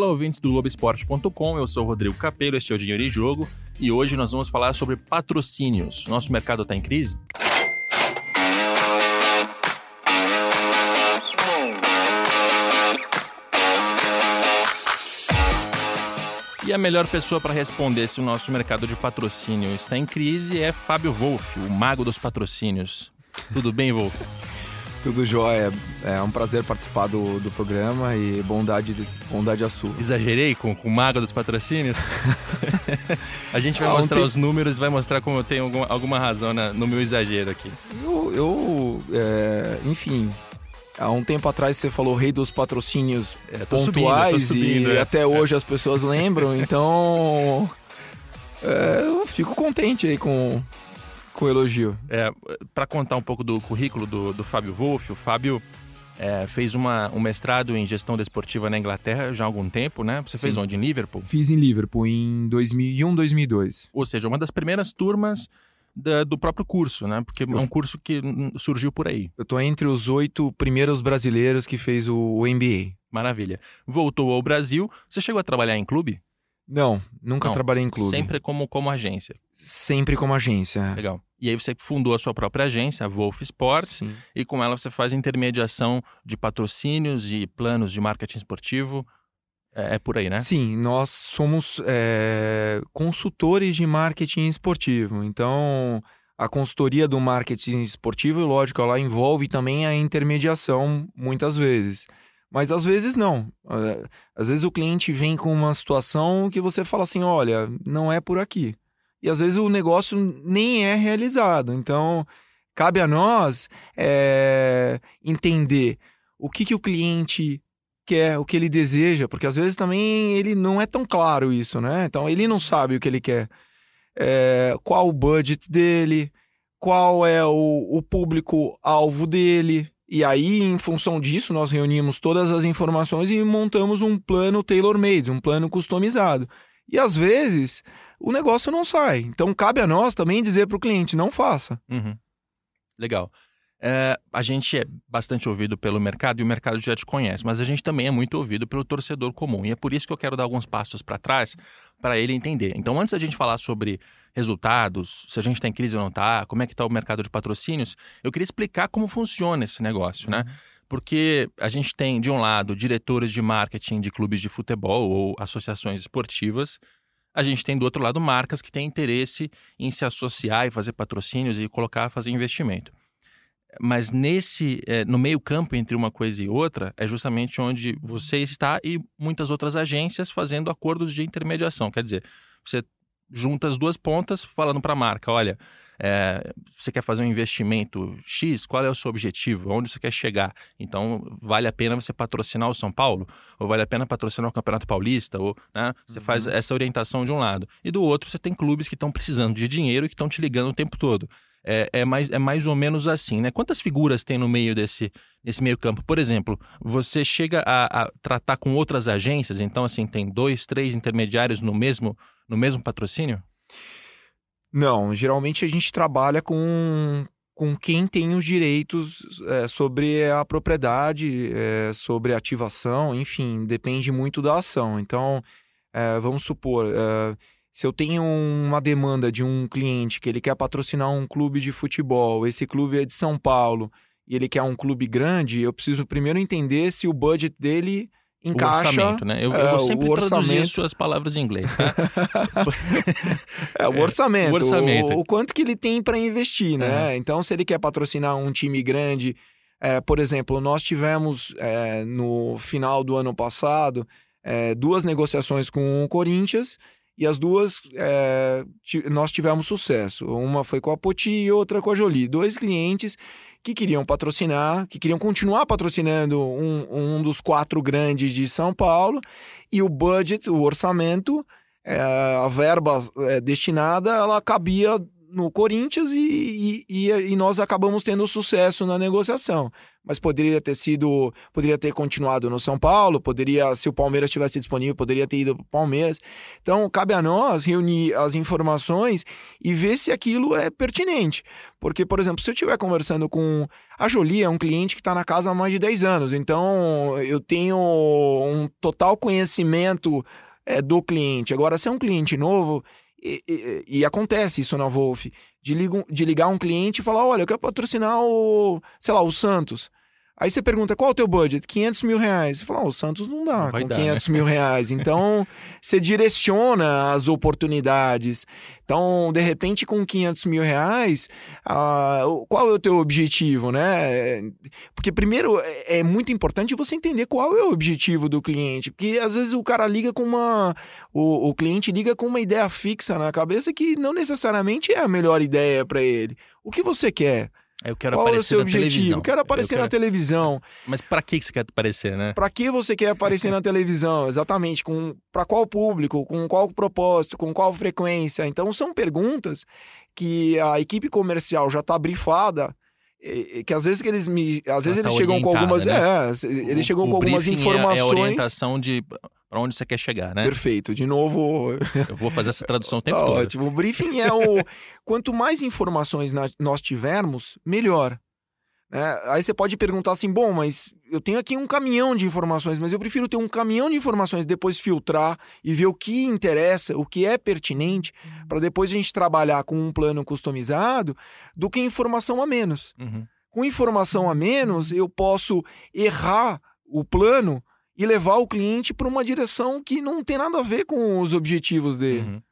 Olá, ouvintes do Globoesporte.com, eu sou Rodrigo Capello, este é o Dinheiro em Jogo e hoje nós vamos falar sobre patrocínios. Nosso mercado está em crise? E a melhor pessoa para responder se o nosso mercado de patrocínio está em crise é Fábio Wolff, o mago dos patrocínios. Tudo bem, Wolff? Tudo jóia. É um prazer participar do, do programa e bondade, bondade a sua. Exagerei com, com o mago dos patrocínios? a gente vai ah, mostrar os números e vai mostrar como eu tenho alguma, alguma razão na, no meu exagero aqui. Eu, eu é, enfim, Há um tempo atrás você falou rei dos patrocínios é, pontuais subindo, subindo, e é. até hoje as pessoas lembram, então é, eu fico contente aí com, com elogio. É, para contar um pouco do currículo do, do Fábio Wolff, o Fábio é, fez uma, um mestrado em gestão desportiva na Inglaterra já há algum tempo, né? Você Sim. fez onde? Em Liverpool? Fiz em Liverpool em 2001, 2002. Ou seja, uma das primeiras turmas da, do próprio curso, né? Porque é um curso que surgiu por aí. Eu tô entre os oito primeiros brasileiros que fez o, o MBA. Maravilha. Voltou ao Brasil. Você chegou a trabalhar em clube? Não, nunca Não, trabalhei em clube. Sempre como, como agência. Sempre como agência. Legal. E aí você fundou a sua própria agência, a Wolf Sports, Sim. e com ela você faz intermediação de patrocínios e planos de marketing esportivo. É, é por aí, né? Sim, nós somos é, consultores de marketing esportivo. Então, a consultoria do marketing esportivo, lógico, ela envolve também a intermediação muitas vezes. Mas às vezes não. É, às vezes o cliente vem com uma situação que você fala assim: olha, não é por aqui. E às vezes o negócio nem é realizado. Então, cabe a nós é, entender o que, que o cliente quer, o que ele deseja, porque às vezes também ele não é tão claro isso, né? Então ele não sabe o que ele quer. É, qual o budget dele, qual é o, o público-alvo dele, e aí, em função disso, nós reunimos todas as informações e montamos um plano tailor-made, um plano customizado. E às vezes o negócio não sai. Então cabe a nós também dizer para o cliente: não faça. Uhum. Legal. É, a gente é bastante ouvido pelo mercado e o mercado já te conhece, mas a gente também é muito ouvido pelo torcedor comum. E é por isso que eu quero dar alguns passos para trás para ele entender. Então, antes da gente falar sobre resultados, se a gente está em crise ou não está, como é que está o mercado de patrocínios, eu queria explicar como funciona esse negócio, né? uhum. Porque a gente tem, de um lado, diretores de marketing de clubes de futebol ou associações esportivas, a gente tem do outro lado marcas que têm interesse em se associar e fazer patrocínios e colocar, fazer investimento. Mas nesse, é, no meio campo entre uma coisa e outra, é justamente onde você está e muitas outras agências fazendo acordos de intermediação. Quer dizer, você junta as duas pontas falando para a marca, olha, é, você quer fazer um investimento X, qual é o seu objetivo? Onde você quer chegar? Então, vale a pena você patrocinar o São Paulo? Ou vale a pena patrocinar o Campeonato Paulista? Ou, né, você uhum. faz essa orientação de um lado. E do outro, você tem clubes que estão precisando de dinheiro e que estão te ligando o tempo todo é, é, mais, é mais ou menos assim, né? Quantas figuras tem no meio desse, desse meio campo? Por exemplo, você chega a, a, tratar com outras agências, então assim, tem dois, três intermediários no mesmo, no mesmo patrocínio? Não, geralmente a gente trabalha com, com quem tem os direitos é, sobre a propriedade, é, sobre a ativação, enfim, depende muito da ação. Então, é, vamos supor é, se eu tenho uma demanda de um cliente que ele quer patrocinar um clube de futebol, esse clube é de São Paulo e ele quer um clube grande, eu preciso primeiro entender se o budget dele encaixa. O orçamento, né? Eu, eu vou é, sempre orçamento... traduzir suas palavras em inglês, tá? é, o orçamento. o, orçamento. O, o, quanto que ele tem para investir, né? Então, se ele quer patrocinar um time grande, é, por exemplo, nós tivemos é, no final do ano passado é, duas negociações com o Corinthians e as duas é, nós tivemos sucesso. Uma foi com a Poti e outra com a Jolie. Dois clientes que queriam patrocinar, que queriam continuar patrocinando um, um dos quatro grandes de São Paulo. E o budget, o orçamento, é, a verba é, destinada, ela cabia no Corinthians e, e, e, nós acabamos tendo sucesso na negociação. Mas poderia ter sido, poderia ter continuado no São Paulo, poderia, se o Palmeiras tivesse disponível, poderia ter ido para o Palmeiras. Então, cabe a nós reunir as informações e ver se aquilo é pertinente. Porque, por exemplo, se eu estiver conversando com. A Jolie é um cliente que está na casa há mais de 10 anos, então eu tenho um total conhecimento é, do cliente. Agora, se é um cliente novo, e, e, acontece isso na Wolf, de, ligo, de ligar um cliente e falar, olha, eu quero patrocinar o, sei lá, o Santos. Aí você pergunta, qual é o teu budget? 500 mil reais. Você fala, oh, o Santos não dá não com dar, 500 né? mil reais. Então, você direciona as oportunidades. Então, de repente, com 500 mil reais, uh, qual é o teu objetivo, né? Porque, primeiro, é, é muito importante você entender qual é o objetivo do cliente. Porque, às vezes, o cara liga com uma... O, o cliente liga com uma ideia fixa na cabeça que não necessariamente é a melhor ideia para ele. O que você quer? Eu quero Qual aparecer é o seu objetivo? Televisão. Quero aparecer quero... na televisão. Mas para que você quer aparecer, né? Para que você quer aparecer na televisão? Exatamente. Com para qual público? Com qual propósito? Com qual frequência? Então são perguntas que a equipe comercial já está brifada que às vezes que eles me às vezes eles tá chegam com algumas né? é, eles chegam com algumas informações é, é a orientação de para onde você quer chegar, né? Perfeito. De novo, eu vou fazer essa tradução o tempo tá todo. Ótimo. O briefing é o quanto mais informações nós tivermos, melhor. Né? Aí você pode perguntar assim, bom, mas eu tenho aqui um caminhão de informações, mas eu prefiro ter um caminhão de informações, depois filtrar e ver o que interessa, o que é pertinente, uhum. para depois a gente trabalhar com um plano customizado, do que informação a menos. Uhum. Com informação a menos, eu posso errar o plano e levar o cliente para uma direção que não tem nada a ver com os objetivos dele. Uhum.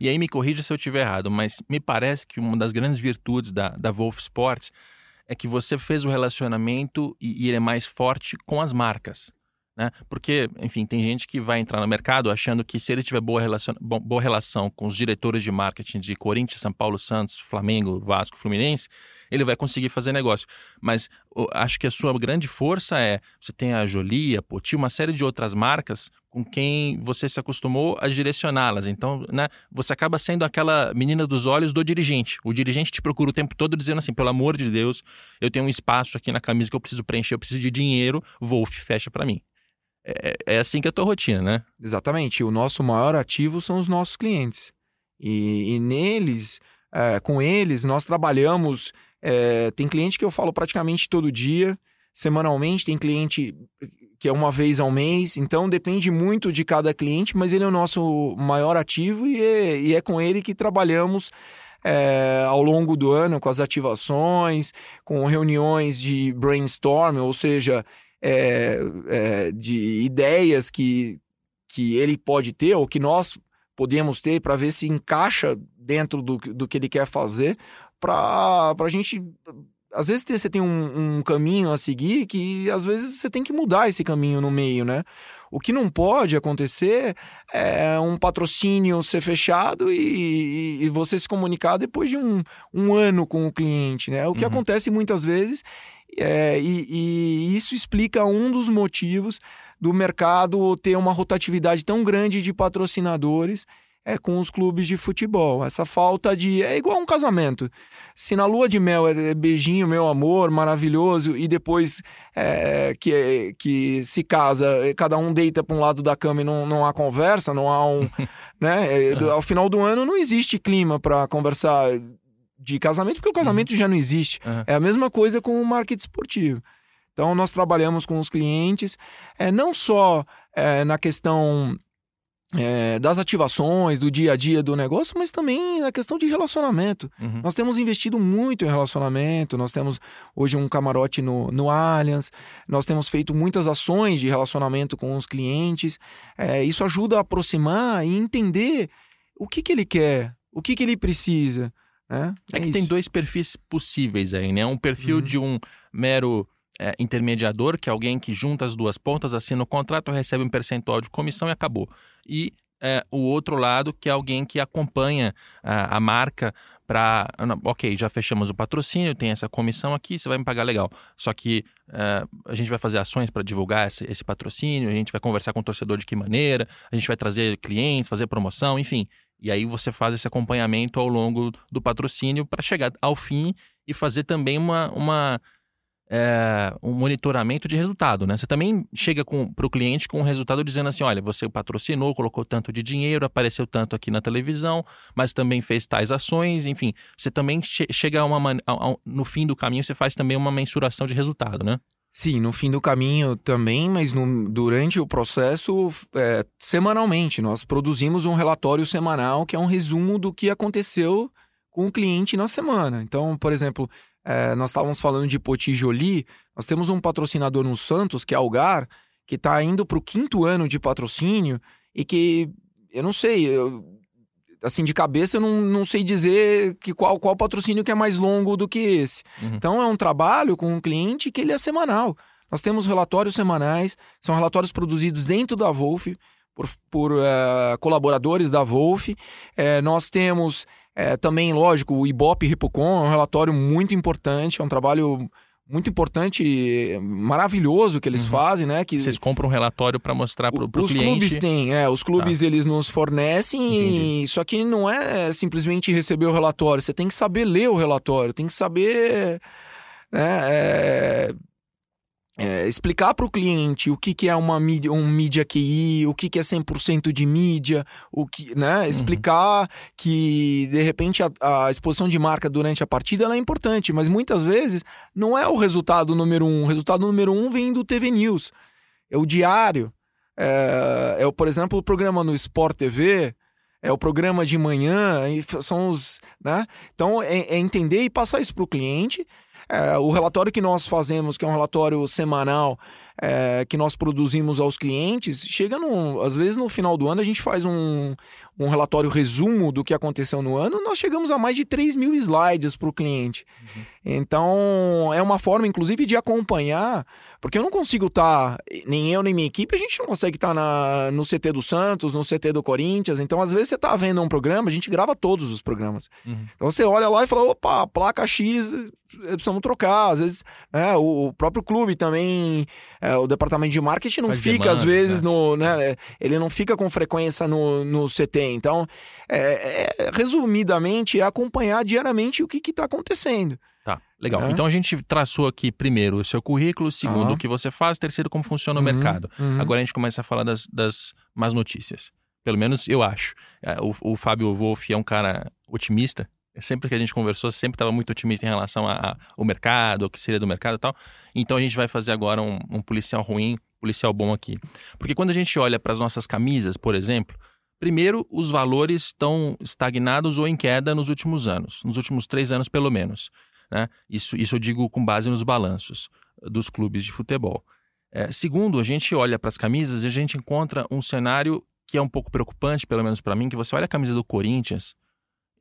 E aí me corrija se eu estiver errado, mas me parece que uma das grandes virtudes da, da Wolf Sports é que você fez o relacionamento e, e ele é mais forte com as marcas. Né? Porque, enfim, tem gente que vai entrar no mercado achando que se ele tiver boa relação, boa relação com os diretores de marketing de Corinthians, São Paulo, Santos, Flamengo, Vasco, Fluminense, ele vai conseguir fazer negócio. Mas acho que a sua grande força é você tem a Jolie, a Poti, uma série de outras marcas com quem você se acostumou a direcioná-las. Então, né, você acaba sendo aquela menina dos olhos do dirigente. O dirigente te procura o tempo todo dizendo assim: pelo amor de Deus, eu tenho um espaço aqui na camisa que eu preciso preencher, eu preciso de dinheiro, Wolf, fecha para mim. É, é, assim que é a tua rotina, né? Exatamente. O nosso maior ativo são os nossos clientes. E, e neles, é, com eles, nós trabalhamos é, tem cliente que eu falo praticamente todo dia, semanalmente, tem cliente que é uma vez ao mês, então depende muito de cada cliente, mas ele é o nosso maior ativo e é, e é com ele que trabalhamos é, ao longo do ano com as ativações, com reuniões de brainstorm, ou seja, é, é, de ideias que, que ele pode ter ou que nós podemos ter para ver se encaixa dentro do, do que ele quer fazer para a gente. Às vezes você tem um, um, caminho a seguir que às vezes você tem que mudar esse caminho no meio, né? O que não pode acontecer é um patrocínio ser fechado e, e você se comunicar depois de um, um, ano com o cliente, né? O que uhum. acontece muitas vezes é, e, e isso explica um dos motivos do mercado ter uma rotatividade tão grande de patrocinadores é com os clubes de futebol. Essa falta de. É igual um casamento. Se na lua de mel é beijinho, meu amor, maravilhoso, e depois é, que, que se casa, cada um deita para um lado da cama e não, não há conversa, não há um. né? É, ao final do ano não existe clima para conversar de casamento, porque o casamento uhum. já não existe. Uhum. É a mesma coisa com o marketing esportivo. Então, nós trabalhamos com os clientes, é, não só é, na questão é, das ativações, do dia a dia do negócio, mas também a questão de relacionamento. Uhum. Nós temos investido muito em relacionamento, nós temos hoje um camarote no, no Allianz, nós temos feito muitas ações de relacionamento com os clientes. É, isso ajuda a aproximar e entender o que, que ele quer, o que, que ele precisa. Né? É, é que isso. tem dois perfis possíveis aí, né? Um perfil uhum. de um mero é, intermediador, que é alguém que junta as duas pontas, assina o contrato, recebe um percentual de comissão e acabou. E é, o outro lado, que é alguém que acompanha a, a marca para. Ok, já fechamos o patrocínio, tem essa comissão aqui, você vai me pagar legal. Só que é, a gente vai fazer ações para divulgar esse, esse, patrocínio, a gente vai conversar com o torcedor de que maneira, a gente vai trazer clientes, fazer promoção, enfim. E aí você faz esse acompanhamento ao longo do patrocínio para chegar ao fim e fazer também uma, uma é, um monitoramento de resultado, né? Você também chega para o cliente com um resultado dizendo assim, olha, você patrocinou, colocou tanto de dinheiro, apareceu tanto aqui na televisão, mas também fez tais ações, enfim, você também che chega a uma a, a, no fim do caminho você faz também uma mensuração de resultado, né? Sim, no fim do caminho também, mas no, durante o processo, é, semanalmente, nós produzimos um relatório semanal que é um resumo do que aconteceu com o cliente na semana. Então, por exemplo, é, nós estávamos falando de Poti Jolie, nós temos um patrocinador no Santos, que é Algar, que está indo para o quinto ano de patrocínio e que, eu não sei, eu, assim, de cabeça eu não, não sei dizer que qual, qual patrocínio que é mais longo do que esse. Uhum. Então é um trabalho com um cliente que ele é semanal. Nós temos relatórios semanais, são relatórios produzidos dentro da Wolf, por, por uh, colaboradores da Wolf. Uh, nós temos uh, também, lógico, o Ibope Ripocon, é um relatório muito importante, é um trabalho muito importante, maravilhoso que eles uhum. fazem, né? Que vocês compram um relatório para mostrar para o cliente. Os clubes têm, é, os clubes tá. eles nos fornecem, e... só que não é simplesmente receber o relatório, você tem que saber ler o relatório, tem que saber né, é, é, explicar para o cliente o que, que é uma mídia, um mídia QI, o que, que é 100% de mídia, o que, né? Uhum. Explicar uhum. que, de repente, a, a, exposição de marca durante a partida é importante, mas muitas vezes não é o resultado número um. O resultado número um vem do TV News. É o diário. É, é por exemplo, o programa no Sport TV, é o programa de manhã, são os. Né? Então, é, é entender e passar isso para o cliente é, o relatório que nós fazemos, que é um relatório semanal, é, que nós produzimos aos clientes, chega no, às vezes no final do ano a gente faz um, um relatório resumo do que aconteceu no ano, nós chegamos a mais de 3 mil slides para o cliente. Uhum. Então, é uma forma, inclusive, de acompanhar, porque eu não consigo estar, tá, nem eu nem minha equipe, a gente não consegue estar tá no CT do Santos, no CT do Corinthians. Então, às vezes, você está vendo um programa, a gente grava todos os programas. Uhum. Então, você olha lá e fala: opa, placa X, precisamos trocar. Às vezes, né, o próprio clube também, é, o departamento de marketing não Faz fica, demanda, às vezes, né? no. Né, ele não fica com frequência no, no CT. Então, é, é, resumidamente, é acompanhar diariamente o que está acontecendo. Tá, legal. É. Então a gente traçou aqui primeiro o seu currículo, segundo o que você faz, terceiro como funciona uhum, o mercado. Uhum. Agora a gente começa a falar das, das más notícias. Pelo menos eu acho. É, o, o Fábio Wolff é um cara otimista. Sempre que a gente conversou, sempre estava muito otimista em relação ao mercado, o que seria do mercado e tal. Então a gente vai fazer agora um, um policial ruim, policial bom aqui. Porque quando a gente olha para as nossas camisas, por exemplo, Primeiro, os valores estão estagnados ou em queda nos últimos anos, nos últimos três anos pelo menos. Né? Isso, isso eu digo com base nos balanços dos clubes de futebol. É, segundo, a gente olha para as camisas e a gente encontra um cenário que é um pouco preocupante, pelo menos para mim, que você olha a camisa do Corinthians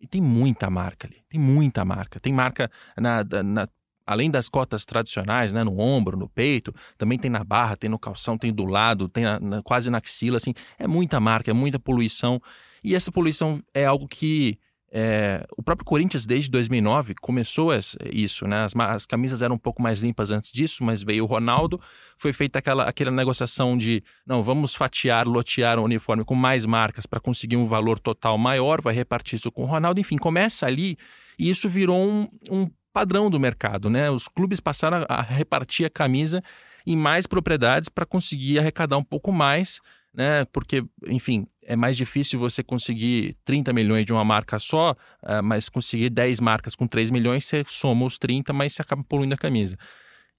e tem muita marca ali, tem muita marca. Tem marca na, na além das cotas tradicionais, né, no ombro, no peito, também tem na barra, tem no calção, tem do lado, tem na, na, quase na axila, assim, é muita marca, é muita poluição. E essa poluição é algo que é, o próprio Corinthians, desde 2009, começou isso, né? As, as, camisas eram um pouco mais limpas antes disso, mas veio o Ronaldo, foi feita aquela, aquela negociação de, não, vamos fatiar, lotear o uniforme com mais marcas para conseguir um valor total maior, vai repartir isso com o Ronaldo, enfim, começa ali e isso virou um, um padrão do mercado, né? Os clubes passaram a repartir a camisa em mais propriedades para conseguir arrecadar um pouco mais né? Porque, enfim, é mais difícil você conseguir 30 milhões de uma marca só, uh, mas conseguir 10 marcas com 3 milhões, você soma os 30, mas você acaba poluindo a camisa.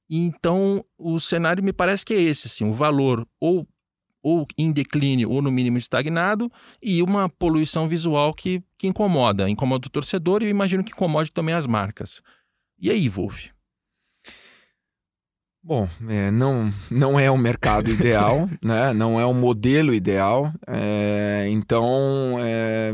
Então, o cenário me parece que é esse, assim, o valor ou, ou em declínio ou no mínimo estagnado e uma poluição visual que, que incomoda, incomoda o torcedor e eu imagino que incomode também as marcas. E aí, Wolf? Bom, é, não, não é o mercado ideal, né? não é o modelo ideal. É, então, é,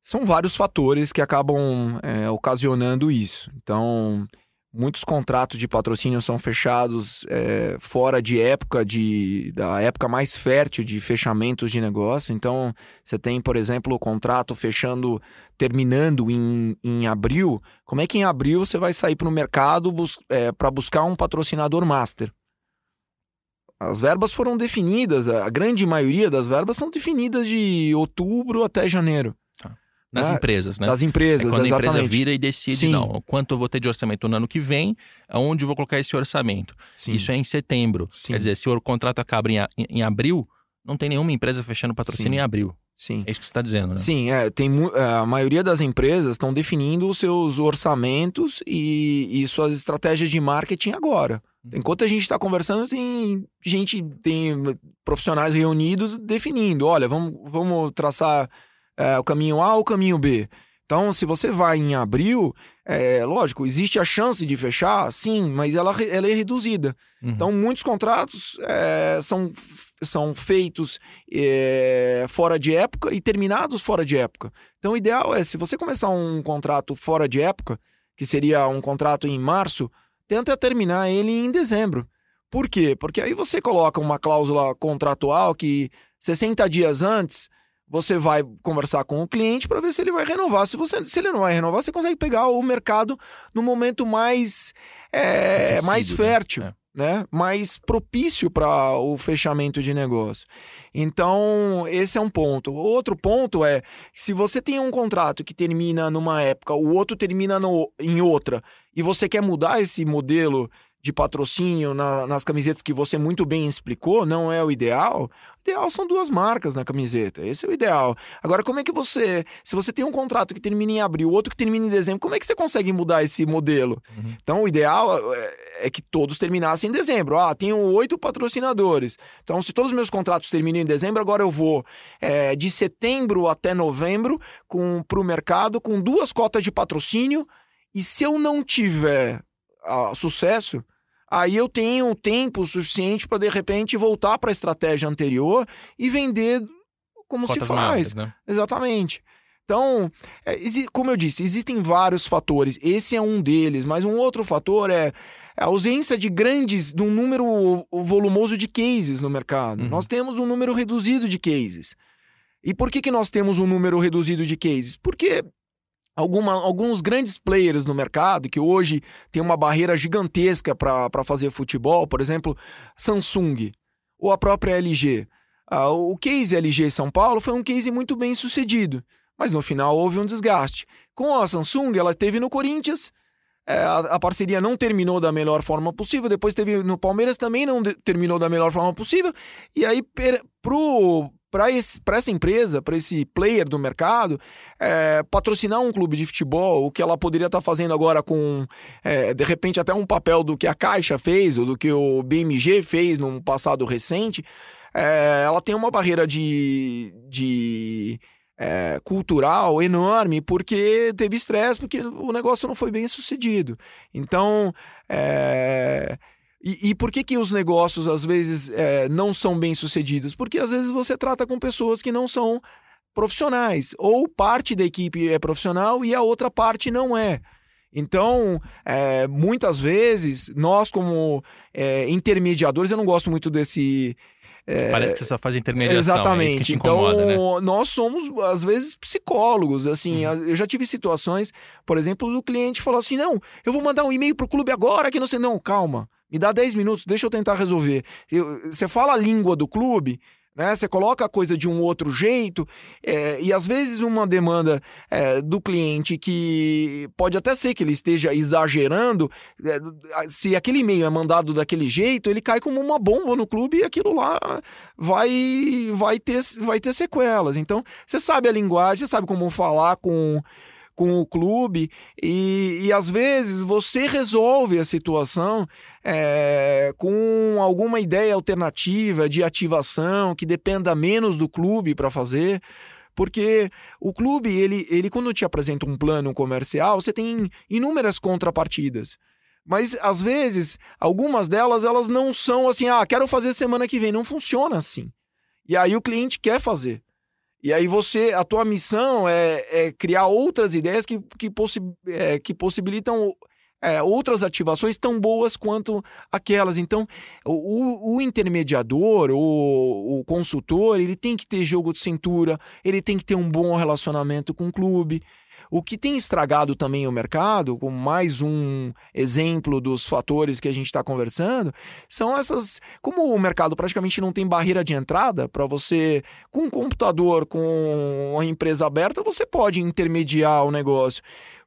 são vários fatores que acabam é, ocasionando isso. Então, Muitos contratos de patrocínio são fechados é, fora de época de da época mais fértil de fechamentos de negócio. Então, você tem, por exemplo, o contrato fechando, terminando em, em abril. Como é que em abril você vai sair para o mercado bus é, para buscar um patrocinador master? As verbas foram definidas, a grande maioria das verbas são definidas de outubro até janeiro. Nas né? empresas, né? Das empresas, é quando exatamente. a empresa vira e decide, Sim. não, quanto eu vou ter de orçamento no ano que vem, aonde eu vou colocar esse orçamento. Sim. Isso é em setembro. Sim. Quer dizer, se o contrato acaba em, em- em abril, não tem nenhuma empresa fechando patrocínio em abril. Sim. É isso que você está dizendo, né? Sim, é, tem, é, a maioria das empresas estão definindo os seus orçamentos e, e suas estratégias de marketing agora. Uhum. Enquanto a gente está conversando, tem gente, tem profissionais reunidos definindo: olha, vamos, vamos traçar é, o caminho A ou o caminho B. Então, se você vai em abril, é lógico, existe a chance de fechar, sim, mas ela, ela é reduzida. Uhum. Então, muitos contratos é, são, são feitos é, fora de época e terminados fora de época. Então, o ideal é, se você começar um contrato fora de época, que seria um contrato em março, tenta terminar ele em dezembro. Por quê? Porque aí você coloca uma cláusula contratual que 60 dias antes você vai conversar com o cliente para ver se ele vai renovar. Se, você, se ele não vai renovar, você consegue pegar o mercado no momento mais, é, mais né? fértil É. né, mais propício para o fechamento de negócio. Então, esse é um ponto. Outro ponto é, se você tem um contrato que termina numa época, o outro termina no, em outra, e você quer mudar esse modelo de patrocínio na- nas camisetas que você muito bem explicou, não é o ideal. O ideal são duas marcas na camiseta. Esse é o ideal. Agora, como é que você, se você tem um contrato que termina em abril, outro que termina em dezembro, como é que você consegue mudar esse modelo? Uhum. Então, o ideal é, é que todos terminassem em dezembro. Ah, tenho oito patrocinadores. Então, se todos os meus contratos terminam em dezembro, agora eu vou é, de setembro até novembro para o mercado com duas cotas de patrocínio. E se eu não tiver ah, sucesso, aí eu tenho tempo suficiente para, de repente, voltar para a estratégia anterior e vender como Cotas se faz. maiores, né? Exatamente. Então, é, como eu disse, existem vários fatores. Esse é um deles, mas um outro fator é a ausência de grandes, de um número volumoso de cases no mercado. Uhum. Nós temos um número reduzido de cases. E por que, que nós temos um número reduzido de cases? Porque alguma, alguns grandes players no mercado, que hoje tem uma barreira gigantesca para fazer futebol, por exemplo, Samsung ou a própria LG. Ah, o case LG São Paulo foi um case muito bem sucedido, mas no final houve um desgaste. Com a Samsung, ela teve no Corinthians, é, a, a parceria não terminou da melhor forma possível, depois teve no Palmeiras também não de- terminou da melhor forma possível, e aí per, para essa empresa, para esse player do mercado, é, patrocinar um clube de futebol, o que ela poderia estar fazendo agora com, é, de repente, até um papel do que a Caixa fez, ou do que o BMG fez num passado recente, é, ela tem uma barreira de, de é, cultural enorme porque teve estresse, porque o negócio não foi bem sucedido. Então, é, e, e por que, que os negócios às vezes é, não são bem sucedidos? Porque às vezes você trata com pessoas que não são profissionais, ou parte da equipe é profissional e a outra parte não é. Então, é, muitas vezes, nós como é, intermediadores, eu não gosto muito desse. É, Parece que você só faz intermediação. Exatamente. É isso que te então, incomoda, né? nós somos, às vezes, psicólogos. Assim, Uhum. eu já tive situações, por exemplo, do cliente falar assim: não, eu vou mandar um e-mail pro clube agora que não sei. Não, calma, me dá 10 minutos, deixa eu tentar resolver. Eu- Você fala a língua do clube. Né? Você coloca a coisa de um outro jeito, é, e às vezes uma demanda é, do cliente que pode até ser que ele esteja exagerando, é, se aquele e-mail é mandado daquele jeito, ele cai como uma bomba no clube e aquilo lá vai, vai, ter, vai ter sequelas. Então, você sabe a linguagem, você sabe como falar com, com o clube, e, e às vezes você resolve a situação é, com alguma ideia alternativa de ativação que dependa menos do clube para fazer. Porque o clube, ele, ele quando te apresenta um plano comercial, você tem inúmeras contrapartidas. Mas às vezes, algumas delas elas não são assim, ah, quero fazer semana que vem, não funciona assim. E aí o cliente quer fazer. E aí você, a tua missão é, é criar outras ideias que, que, possi é, que possibilitam é, outras ativações tão boas quanto aquelas. Então, o, o intermediador, o, o consultor, ele tem que ter jogo de cintura, ele tem que ter um bom relacionamento com o clube. O que tem estragado também o mercado, com mais um exemplo dos fatores que a gente está conversando, são essas. Como o mercado praticamente não tem barreira de entrada para você, com um computador, com a empresa aberta, você pode intermediar o negócio.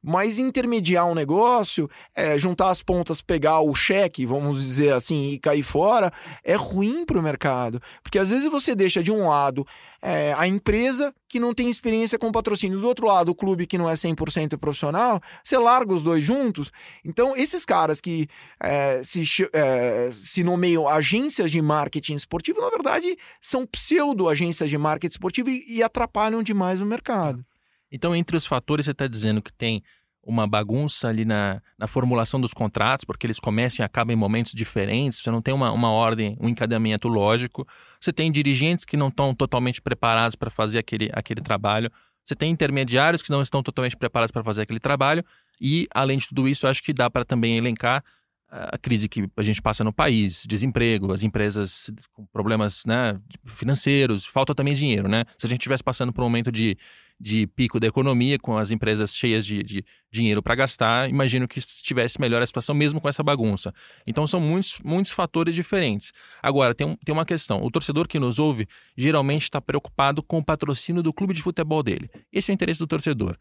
Mas intermediar um negócio, é, juntar as pontas, pegar o cheque, vamos dizer assim, e cair fora, é ruim para o mercado. Porque às vezes você deixa de um lado é, a empresa que não tem experiência com patrocínio, do outro lado o clube que não é 100% profissional, você larga os dois juntos. Então, esses caras que é, se, é, se nomeiam agências de marketing esportivo, na verdade, são pseudo-agências de marketing esportivo e, e atrapalham demais o mercado. Então, entre os fatores, você está dizendo que tem uma bagunça ali na, na formulação dos contratos, porque eles começam e acabam em momentos diferentes, você não tem uma, uma ordem, um encadeamento lógico. Você tem dirigentes que não estão totalmente preparados para fazer aquele, aquele trabalho. Você tem intermediários que não estão totalmente preparados para fazer aquele trabalho. E, além de tudo isso, acho que dá para também elencar a crise que a gente passa no país, desemprego, as empresas com problemas né, financeiros, falta também dinheiro, né? Se a gente estivesse passando por um momento de, de pico da economia, com as empresas cheias de, de dinheiro para gastar, imagino que estivesse melhor a situação, mesmo com essa bagunça. Então são muitos, muitos fatores diferentes. Agora, tem, um, tem uma questão: o torcedor que nos ouve geralmente está preocupado com o patrocínio do clube de futebol dele. Esse é o interesse do torcedor.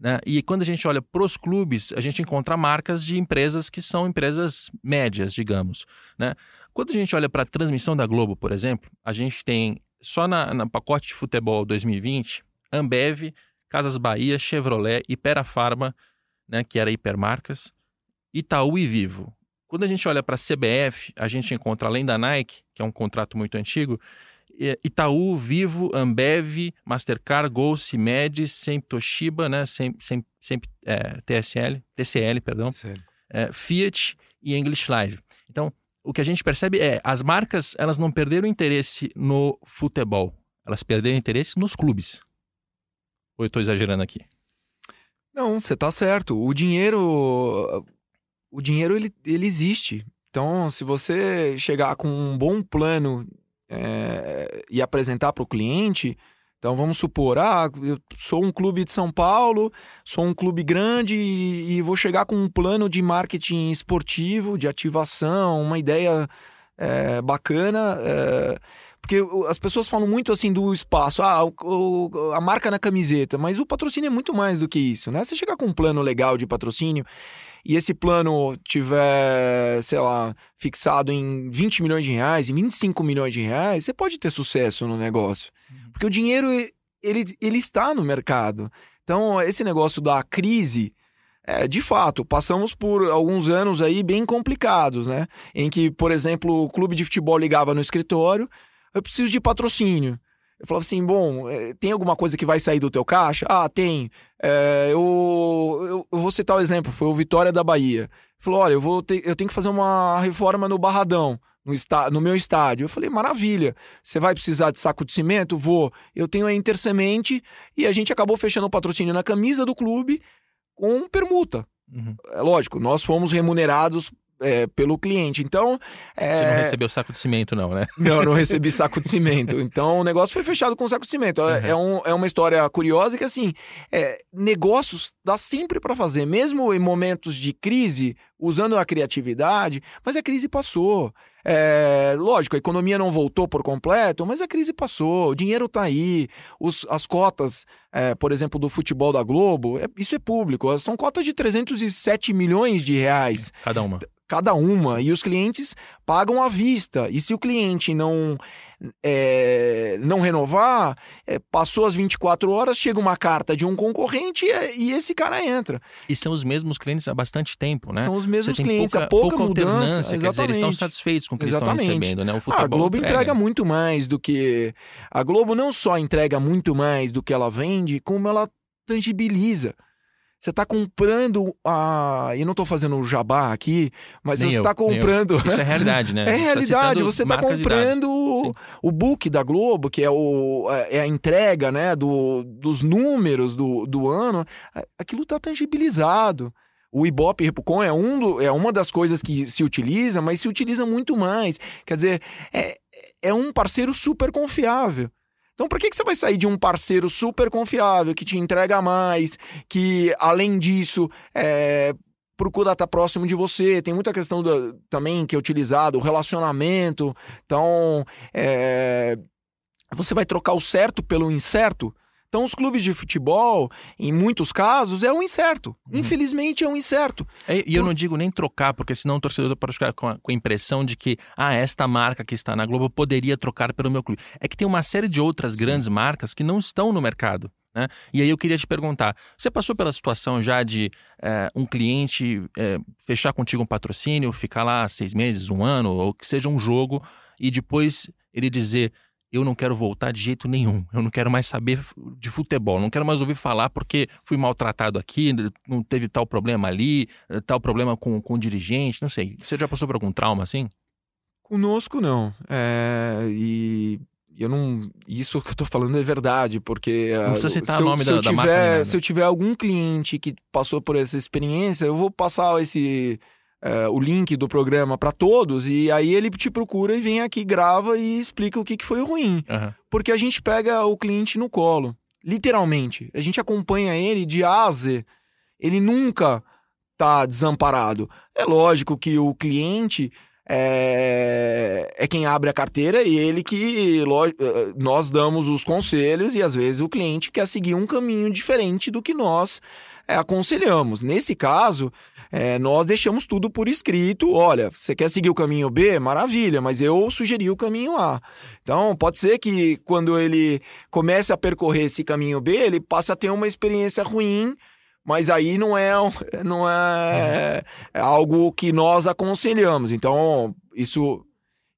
Né? E quando a gente olha para os clubes, a gente encontra marcas de empresas que são empresas médias, digamos. Né? Quando a gente olha para a transmissão da Globo, por exemplo, a gente tem só na, na pacote de futebol 2020, Ambev, Casas Bahia, Chevrolet, Ipera Farma, né, que era Hipermarcas, Itaú e Vivo. Quando a gente olha para a CBF, a gente encontra, além da Nike, que é um contrato muito antigo, Itaú, Vivo, Ambev, Mastercard, Gol, Cimed, Sempre Toshiba, né? Sempre, sempre, sempre é, TSL, TCL, perdão, é, Fiat e English Live. Então, o que a gente percebe é as marcas elas não perderam interesse no futebol, elas perderam interesse nos clubes. Ou eu estou exagerando aqui? Não, você está certo. O dinheiro, o dinheiro ele, ele existe. Então, se você chegar com um bom plano é, e apresentar para o cliente. Então vamos supor, ah, eu sou um clube de São Paulo, sou um clube grande e, e vou chegar com um plano de marketing esportivo, de ativação, uma ideia é, bacana. É, porque as pessoas falam muito assim do espaço, ah, o, o, a marca na camiseta, mas o patrocínio é muito mais do que isso, né? Você chegar com um plano legal de patrocínio e esse plano tiver, sei lá, fixado em 20 milhões de reais, em 25 milhões de reais, você pode ter sucesso no negócio. Uhum. Porque o dinheiro, ele, ele está no mercado. Então, esse negócio da crise, é, de fato, passamos por alguns anos aí bem complicados, né? Em que, por exemplo, o clube de futebol ligava no escritório, eu preciso de patrocínio. Eu falava assim, bom, é, tem alguma coisa que vai sair do teu caixa? Ah, tem. É, eu, eu, eu, vou citar o exemplo, foi o Vitória da Bahia. Ele falou, olha, eu, vou ter, eu tenho que fazer uma reforma no Barradão, no, está, no meu estádio. Eu falei, maravilha, você vai precisar de saco de cimento? Vou. Eu tenho a Intersemente e a gente acabou fechando o patrocínio na camisa do clube com permuta. Uhum. É lógico, nós fomos remunerados é, pelo cliente. Então. É... Você não recebeu saco de cimento, não, né? Não, não recebi saco de cimento. Então o negócio foi fechado com saco de cimento. Uhum. É, um, é uma história curiosa que, assim, é, negócios dá sempre para fazer, mesmo em momentos de crise, usando a criatividade, mas a crise passou. É, lógico, a economia não voltou por completo, mas a crise passou, o dinheiro está aí, os, as cotas, é, por exemplo, do futebol da Globo, é, isso é público, são cotas de 307 milhões de reais. Cada uma. Cada uma, e os clientes pagam à vista. E se o cliente não é, não renovar, é, passou as 24 horas, chega uma carta de um concorrente e, e, esse cara entra. E são os mesmos clientes há bastante tempo, né? São os mesmos clientes, pouca, há pouca, pouca mudança. Exatamente. Quer dizer, eles estão satisfeitos com o que exatamente. estão recebendo, né? Ah, a Globo entrega. entrega muito mais do que... A Globo não só entrega muito mais do que ela vende, como ela tangibiliza. Você está comprando a. E não estou fazendo o jabá aqui, mas nem você está comprando. Isso é realidade, né? É tá realidade. Tá você está comprando o, o book da Globo, que é, o, é a entrega né, do, dos números do, do ano. Aquilo está tangibilizado. O Ibope Repucon é, um do, é uma das coisas que se utiliza, mas se utiliza muito mais. Quer dizer, é, é um parceiro super confiável. Então, por que, que você vai sair de um parceiro super confiável, que te entrega mais, que, além disso, é, procura estar próximo de você? Tem muita questão do, também que é utilizado, o relacionamento. Então, é, você vai trocar o certo pelo incerto? Então, os clubes de futebol, em muitos casos, é um incerto. Uhum. Infelizmente, é um incerto. É, e eu não digo nem trocar, porque senão o torcedor pode ficar com a, com a, impressão de que, ah, esta marca que está na Globo poderia trocar pelo meu clube. É que tem uma série de outras Sim. grandes marcas que não estão no mercado. Né? E aí eu queria te perguntar: você passou pela situação já de é, um cliente é, fechar contigo um patrocínio, ficar lá seis meses, um ano, ou que seja um jogo, e depois ele dizer eu não quero voltar de jeito nenhum. Eu não quero mais saber de futebol. Não quero mais ouvir falar porque fui maltratado aqui, não teve tal problema ali, tal problema com, com o dirigente, não sei. Você já passou por algum trauma assim? Conosco não. É, e eu não. Isso que eu tô falando é verdade, porque. Não precisa citar o nome se da, eu tiver, da marca. Se eu tiver algum cliente que passou por essa experiência, eu vou passar esse é, o link do programa para todos e aí ele te procura e vem aqui, grava e explica o que, que foi ruim. Uhum. Porque a gente pega o cliente no colo, literalmente. A gente acompanha ele de A a Z. Ele nunca tá desamparado. É lógico que o cliente é, é quem abre a carteira e ele que eh, nós damos os conselhos e às vezes o cliente quer seguir um caminho diferente do que nós é, aconselhamos. Nesse caso, é, nós deixamos tudo por escrito. Olha, você quer seguir o caminho B? Maravilha, mas eu sugeri o caminho A. Então, pode ser que quando ele comece a percorrer esse caminho B, ele passe a ter uma experiência ruim, mas aí não é, não é, é algo que nós aconselhamos. Então, isso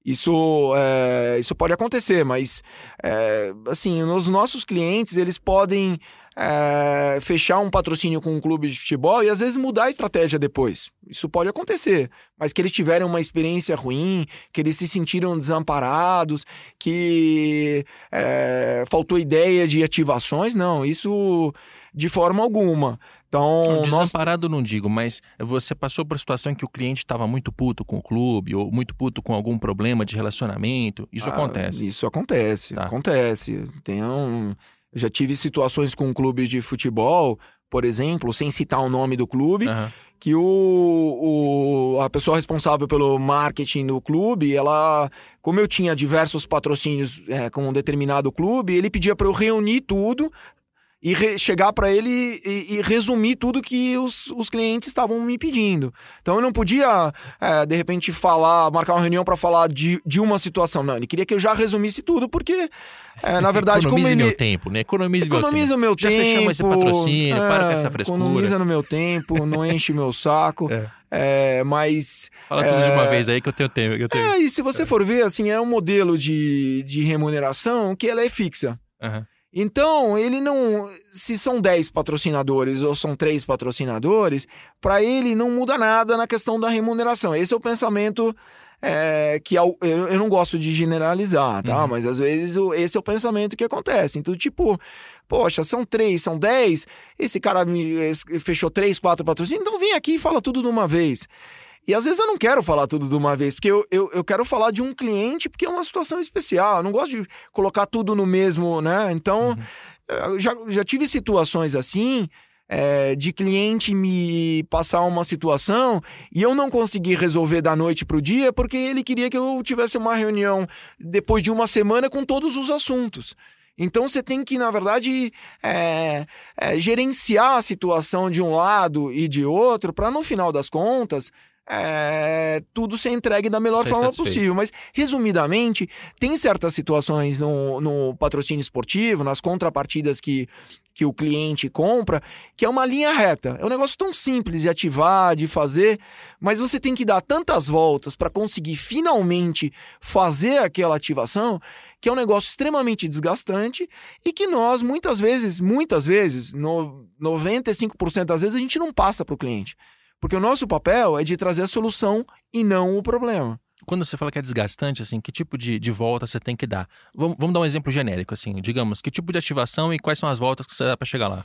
isso, é, isso pode acontecer, mas é, assim, os nossos clientes eles podem é, fechar um patrocínio com um clube de futebol e às vezes mudar a estratégia depois. Isso pode acontecer. Mas que eles tiveram uma experiência ruim, que eles se sentiram desamparados, que é, faltou ideia de ativações, não, isso de forma alguma. Então, desamparado nós... não digo, mas você passou por situação em que o cliente estava muito puto com o clube ou muito puto com algum problema de relacionamento. Isso ah, acontece. Isso acontece, tá. acontece. Tem um já tive situações com clubes de futebol, por exemplo, sem citar o nome do clube, uhum. que o, o, a pessoa responsável pelo marketing do clube, ela, como eu tinha diversos patrocínios é, com um determinado clube, ele pedia para eu reunir tudo e chegar para ele e, e, resumir tudo que os, os clientes estavam me pedindo. Então eu não podia, é, de repente, falar, marcar uma reunião para falar de, de uma situação. Não, ele queria que eu já resumisse tudo, porque, é, na verdade, como ele. meu tempo, né? Economize, economiza meu tempo. Já fechamos esse patrocínio, é, para com essa frescura. Economiza no meu tempo, não enche meu saco. É. é. mas. Fala tudo de uma vez aí que eu tenho tempo. Que eu tenho... É, e se você for ver, assim, é um modelo de, de remuneração que ela é fixa. Uhum. Então, ele não. Se são 10 patrocinadores ou são 3 patrocinadores, para ele não muda nada na questão da remuneração. Esse é o pensamento é, que eu, eu, não gosto de generalizar, tá? Uhum. Mas às vezes esse é o pensamento que acontece. Então, tipo, poxa, são 3, são 10, esse cara me fechou 3, 4 patrocínios, então vem aqui e fala tudo de uma vez. E às vezes eu não quero falar tudo de uma vez, porque eu, eu, eu quero falar de um cliente, porque é uma situação especial. Eu não gosto de colocar tudo no mesmo, né? Então, uhum. já, já tive situações assim. É, de cliente me passar uma situação e eu não consegui resolver da noite para o dia porque ele queria que eu tivesse uma reunião depois de uma semana com todos os assuntos. Então você tem que, na verdade, é, é, gerenciar a situação de um lado e de outro para, no final das contas, é, tudo ser entregue da melhor Ser forma satisfeito. possível. Mas, resumidamente, tem certas situações no, no patrocínio esportivo, nas contrapartidas que, que o cliente compra, que é uma linha reta. É um negócio tão simples de ativar, de fazer, mas você tem que dar tantas voltas para conseguir finalmente fazer aquela ativação, que é um negócio extremamente desgastante e que nós, muitas vezes, muitas vezes, no 95% das vezes, a gente não passa para o cliente. Porque o nosso papel é de trazer a solução e não o problema. Quando você fala que é desgastante, assim, que tipo de, de volta você tem que dar? Vamos, vamos dar um exemplo genérico, assim, digamos, que tipo de ativação e quais são as voltas que você dá para chegar lá?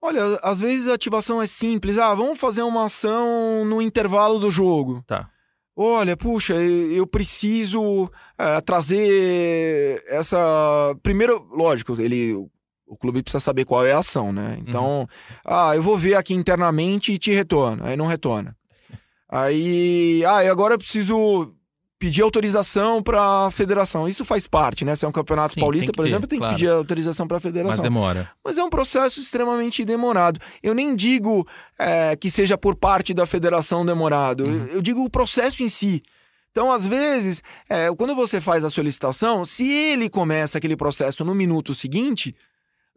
Olha, às vezes a ativação é simples. Ah, vamos fazer uma ação no intervalo do jogo. Tá. olha, puxa, eu preciso é, trazer essa. Primeiro, lógico, ele. O clube precisa saber qual é a ação, né? Então, uhum. ah, eu vou ver aqui internamente e te retorno. Aí não retorna. Aí, ah, e agora eu preciso pedir autorização para a federação. Isso faz parte, né? Se é um campeonato Sim, paulista, por ter, exemplo, tem claro. que pedir autorização para a federação. Mas demora. Mas é um processo extremamente demorado. Eu nem digo é, que seja por parte da federação demorado. Uhum. Eu, eu digo o processo em si. Então, às vezes, é, quando você faz a solicitação, se ele começa aquele processo no minuto seguinte,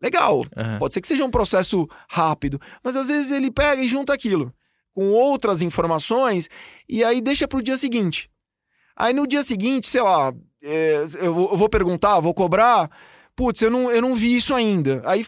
legal. Uhum. Pode ser que seja um processo rápido, mas às vezes ele pega e junta aquilo com outras informações e aí deixa para o dia seguinte. Aí no dia seguinte, sei lá, é, eu, vou, perguntar, vou cobrar. Putz, eu não, eu não vi isso ainda. Aí,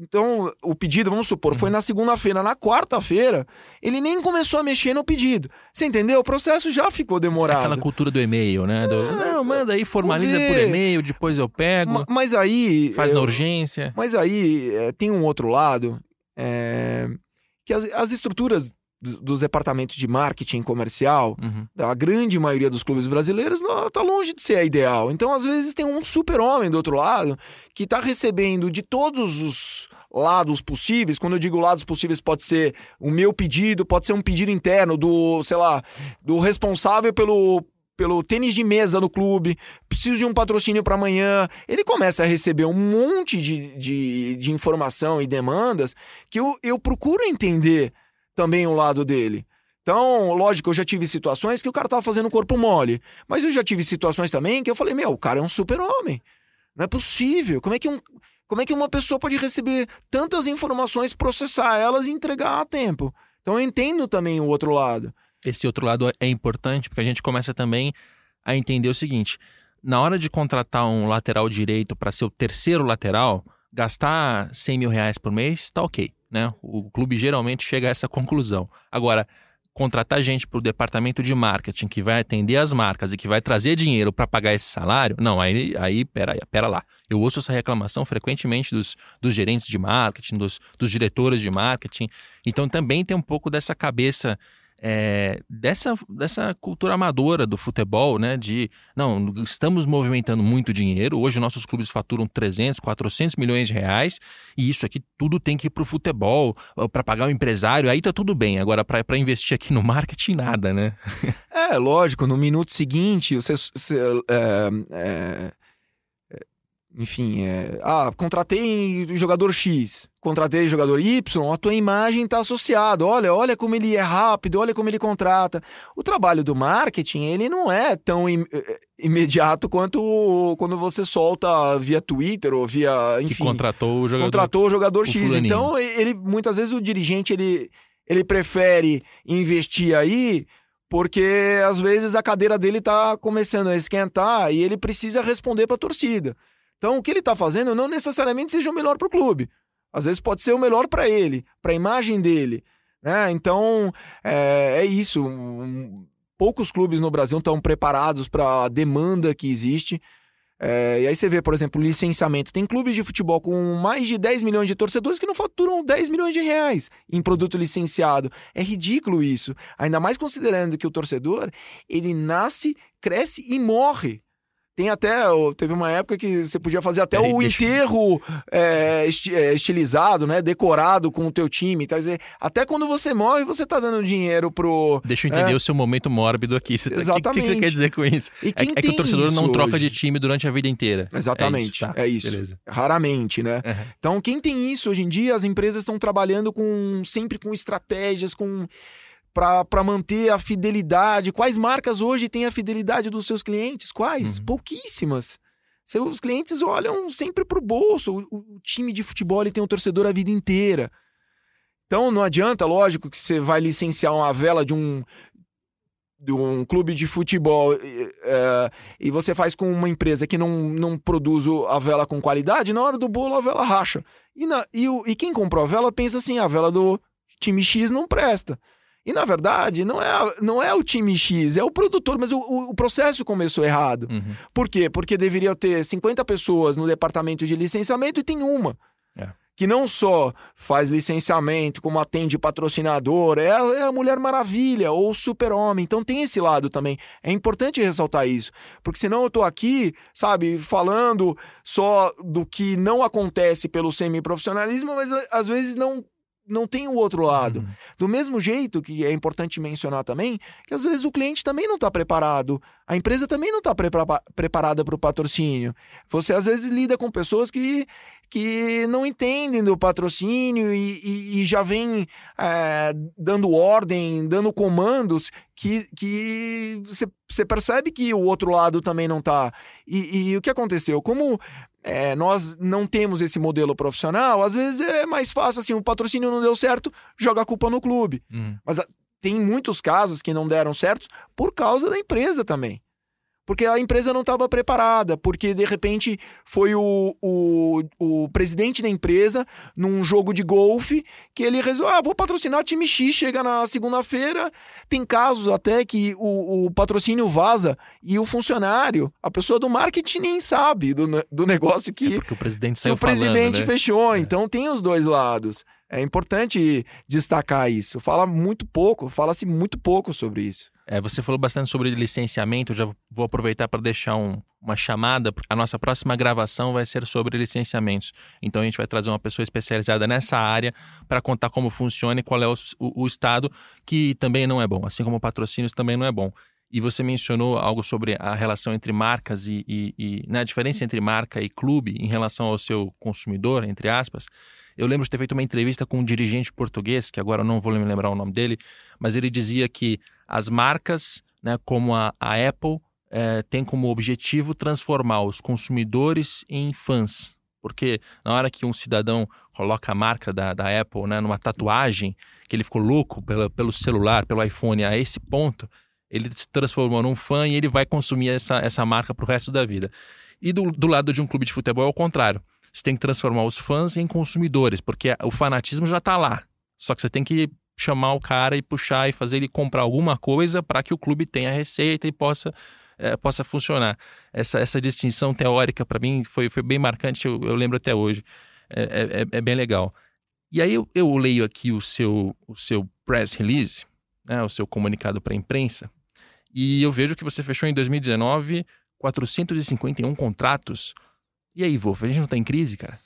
então, o pedido, vamos supor, foi uhum. na segunda-feira. Na quarta-feira, ele nem começou a mexer no pedido. Você entendeu? O processo já ficou demorado. Aquela cultura do e-mail, né? Do, é, não, manda aí, formaliza por e-mail, depois eu pego. Mas aí. Faz eu, na urgência. Mas aí é, tem um outro lado. É, que as, as estruturas dos departamentos de marketing comercial, uhum. a grande maioria dos clubes brasileiros está longe de ser a ideal. Então, às vezes, tem um super-homem do outro lado que está recebendo de todos os lados possíveis. Quando eu digo lados possíveis, pode ser o meu pedido, pode ser um pedido interno do, sei lá, do responsável pelo, pelo tênis de mesa no clube, preciso de um patrocínio para amanhã. Ele começa a receber um monte de, de, de informação e demandas que eu, eu procuro entender também o lado dele. Então, lógico, eu já tive situações que o cara tava fazendo corpo mole. Mas eu já tive situações também que eu falei, meu, o cara é um super-homem. Não é possível. Como é que um. Como é que uma pessoa pode receber tantas informações, processar elas e entregar a tempo? Então eu entendo também o outro lado. Esse outro lado é importante porque a gente começa também a entender o seguinte: na hora de contratar um lateral direito para ser o terceiro lateral, gastar 100 mil reais por mês está ok né? O clube geralmente chega a essa conclusão. Agora, contratar gente para o departamento de marketing que vai atender as marcas e que vai trazer dinheiro para pagar esse salário, não, aí, aí pera, pera lá. Eu ouço essa reclamação frequentemente dos, dos gerentes de marketing, dos, dos diretores de marketing. Então também tem um pouco dessa cabeça é, dessa, dessa cultura amadora do futebol, né? De não, estamos movimentando muito dinheiro. Hoje nossos clubes faturam 300, 400 milhões de reais e isso aqui tudo tem que ir para o futebol, para pagar o empresário. Aí tá tudo bem. Agora, para investir aqui no marketing, nada, né? É, lógico. No minuto seguinte, você, você é, é enfim, é, ah, contratei jogador X, contratei jogador Y, a tua imagem está associada. Olha, olha como ele é rápido, olha como ele contrata. O trabalho do marketing, ele não é tão im eh, eh, imediato quanto quando você solta via Twitter ou via, enfim, que contratou o jogador, contratou o jogador o X. Fulaninho. Então, ele muitas vezes o dirigente ele ele prefere investir aí porque às vezes a cadeira dele está começando a esquentar e ele precisa responder para a torcida. Então, o que ele está fazendo não necessariamente seja o melhor para o clube. Às vezes pode ser o melhor para ele, para a imagem dele. Né? Então, é, é isso. Poucos clubes no Brasil estão preparados para a demanda que existe. É, e aí você vê, por exemplo, licenciamento. Tem clubes de futebol com mais de 10 milhões de torcedores que não faturam 10 milhões de reais em produto licenciado. É ridículo isso. Ainda mais considerando que o torcedor, ele nasce, cresce e morre tem até. Teve uma época que você podia fazer até o deixa... enterro é, é, estilizado, né? Decorado com o teu time. Quer dizer, até quando você morre, você tá dando dinheiro pro. Deixa eu entender é... o seu momento mórbido aqui. Você Exatamente. O que, que, você quer dizer com isso? É, é, que o torcedor não troca de time durante a vida inteira. Exatamente. É isso. Tá, é isso. Beleza. Raramente, né? Uhum. Então, quem tem isso hoje em dia, as empresas estão trabalhando com sempre com estratégias, com para manter a fidelidade. Quais marcas hoje têm a fidelidade dos seus clientes? Quais? Uhum. Pouquíssimas. Seus clientes olham sempre para o bolso. O time de futebol ele tem um torcedor a vida inteira. Então não adianta, lógico, que você vai licenciar uma vela de um, de um clube de futebol é, e você faz com uma empresa que não, não produz a vela com qualidade, na hora do bolo a vela racha. E, na, e, o, e quem comprou a vela pensa assim: a vela do time X não presta. E na verdade, não é, não é o time X, é o produtor, mas o, o processo começou errado. Uhum. Por quê? Porque deveria ter 50 pessoas no departamento de licenciamento e tem uma. É. que não só faz licenciamento, como atende patrocinador, é, é a Mulher Maravilha ou o Super-Homem. Então tem esse lado também. É importante ressaltar isso, porque senão eu tô aqui, sabe, falando só do que não acontece pelo semiprofissionalismo, mas às vezes não não tem o outro lado. Uhum. Do mesmo jeito que é importante mencionar também, que às vezes o cliente também não está preparado, a empresa também não está pre preparada para o patrocínio. Você às vezes lida com pessoas que, que não entendem do patrocínio e, e, e já vem é, dando ordem, dando comandos que, que você, você percebe que o outro lado também não está. E, e o que aconteceu? Como é, nós não temos esse modelo profissional, às vezes é mais fácil assim, o patrocínio não deu certo, joga a culpa no clube. Uhum. Mas a, tem muitos casos que não deram certo por causa da empresa também porque a empresa não estava preparada, porque de repente foi o, o, o, presidente da empresa num jogo de golfe que ele resolveu, ah, vou patrocinar time X, chega na segunda-feira, tem casos até que o, o, patrocínio vaza e o funcionário, a pessoa do marketing nem sabe do, do negócio que, é porque o presidente saiu o presidente né? fechou, é. então tem os dois lados. É importante destacar isso. Fala muito pouco, fala-se muito pouco sobre isso. É, você falou bastante sobre licenciamento, já vou aproveitar para deixar um, uma chamada. A nossa próxima gravação vai ser sobre licenciamentos. Então a gente vai trazer uma pessoa especializada nessa área para contar como funciona e qual é o, o, o, estado, que também não é bom, assim como patrocínios também não é bom. E você mencionou algo sobre a relação entre marcas e, e, e né, a diferença entre marca e clube em relação ao seu consumidor, entre aspas. Eu lembro de ter feito uma entrevista com um dirigente português, que agora eu não vou me lembrar o nome dele, mas ele dizia que as marcas, né, como a, a Apple, é, tem como objetivo transformar os consumidores em fãs. Porque na hora que um cidadão coloca a marca da, da Apple né, numa tatuagem, que ele ficou louco pelo, pelo celular, pelo iPhone a esse ponto, ele se transformou num fã e ele vai consumir essa, essa marca o resto da vida. E do, do lado de um clube de futebol é o contrário. Você tem que transformar os fãs em consumidores, porque o fanatismo já está lá. Só que você tem que chamar o cara e puxar e fazer ele comprar alguma coisa para que o clube tenha receita e possa é, possa funcionar. Essa, essa distinção teórica para mim foi, foi bem marcante, eu, eu lembro até hoje. É, é, é, é bem legal. E aí eu, eu, leio aqui o seu, o seu press release, né, o seu comunicado para a imprensa, e eu vejo que você fechou em 2019 451 contratos. E aí, Wolf, a gente não está em crise, cara?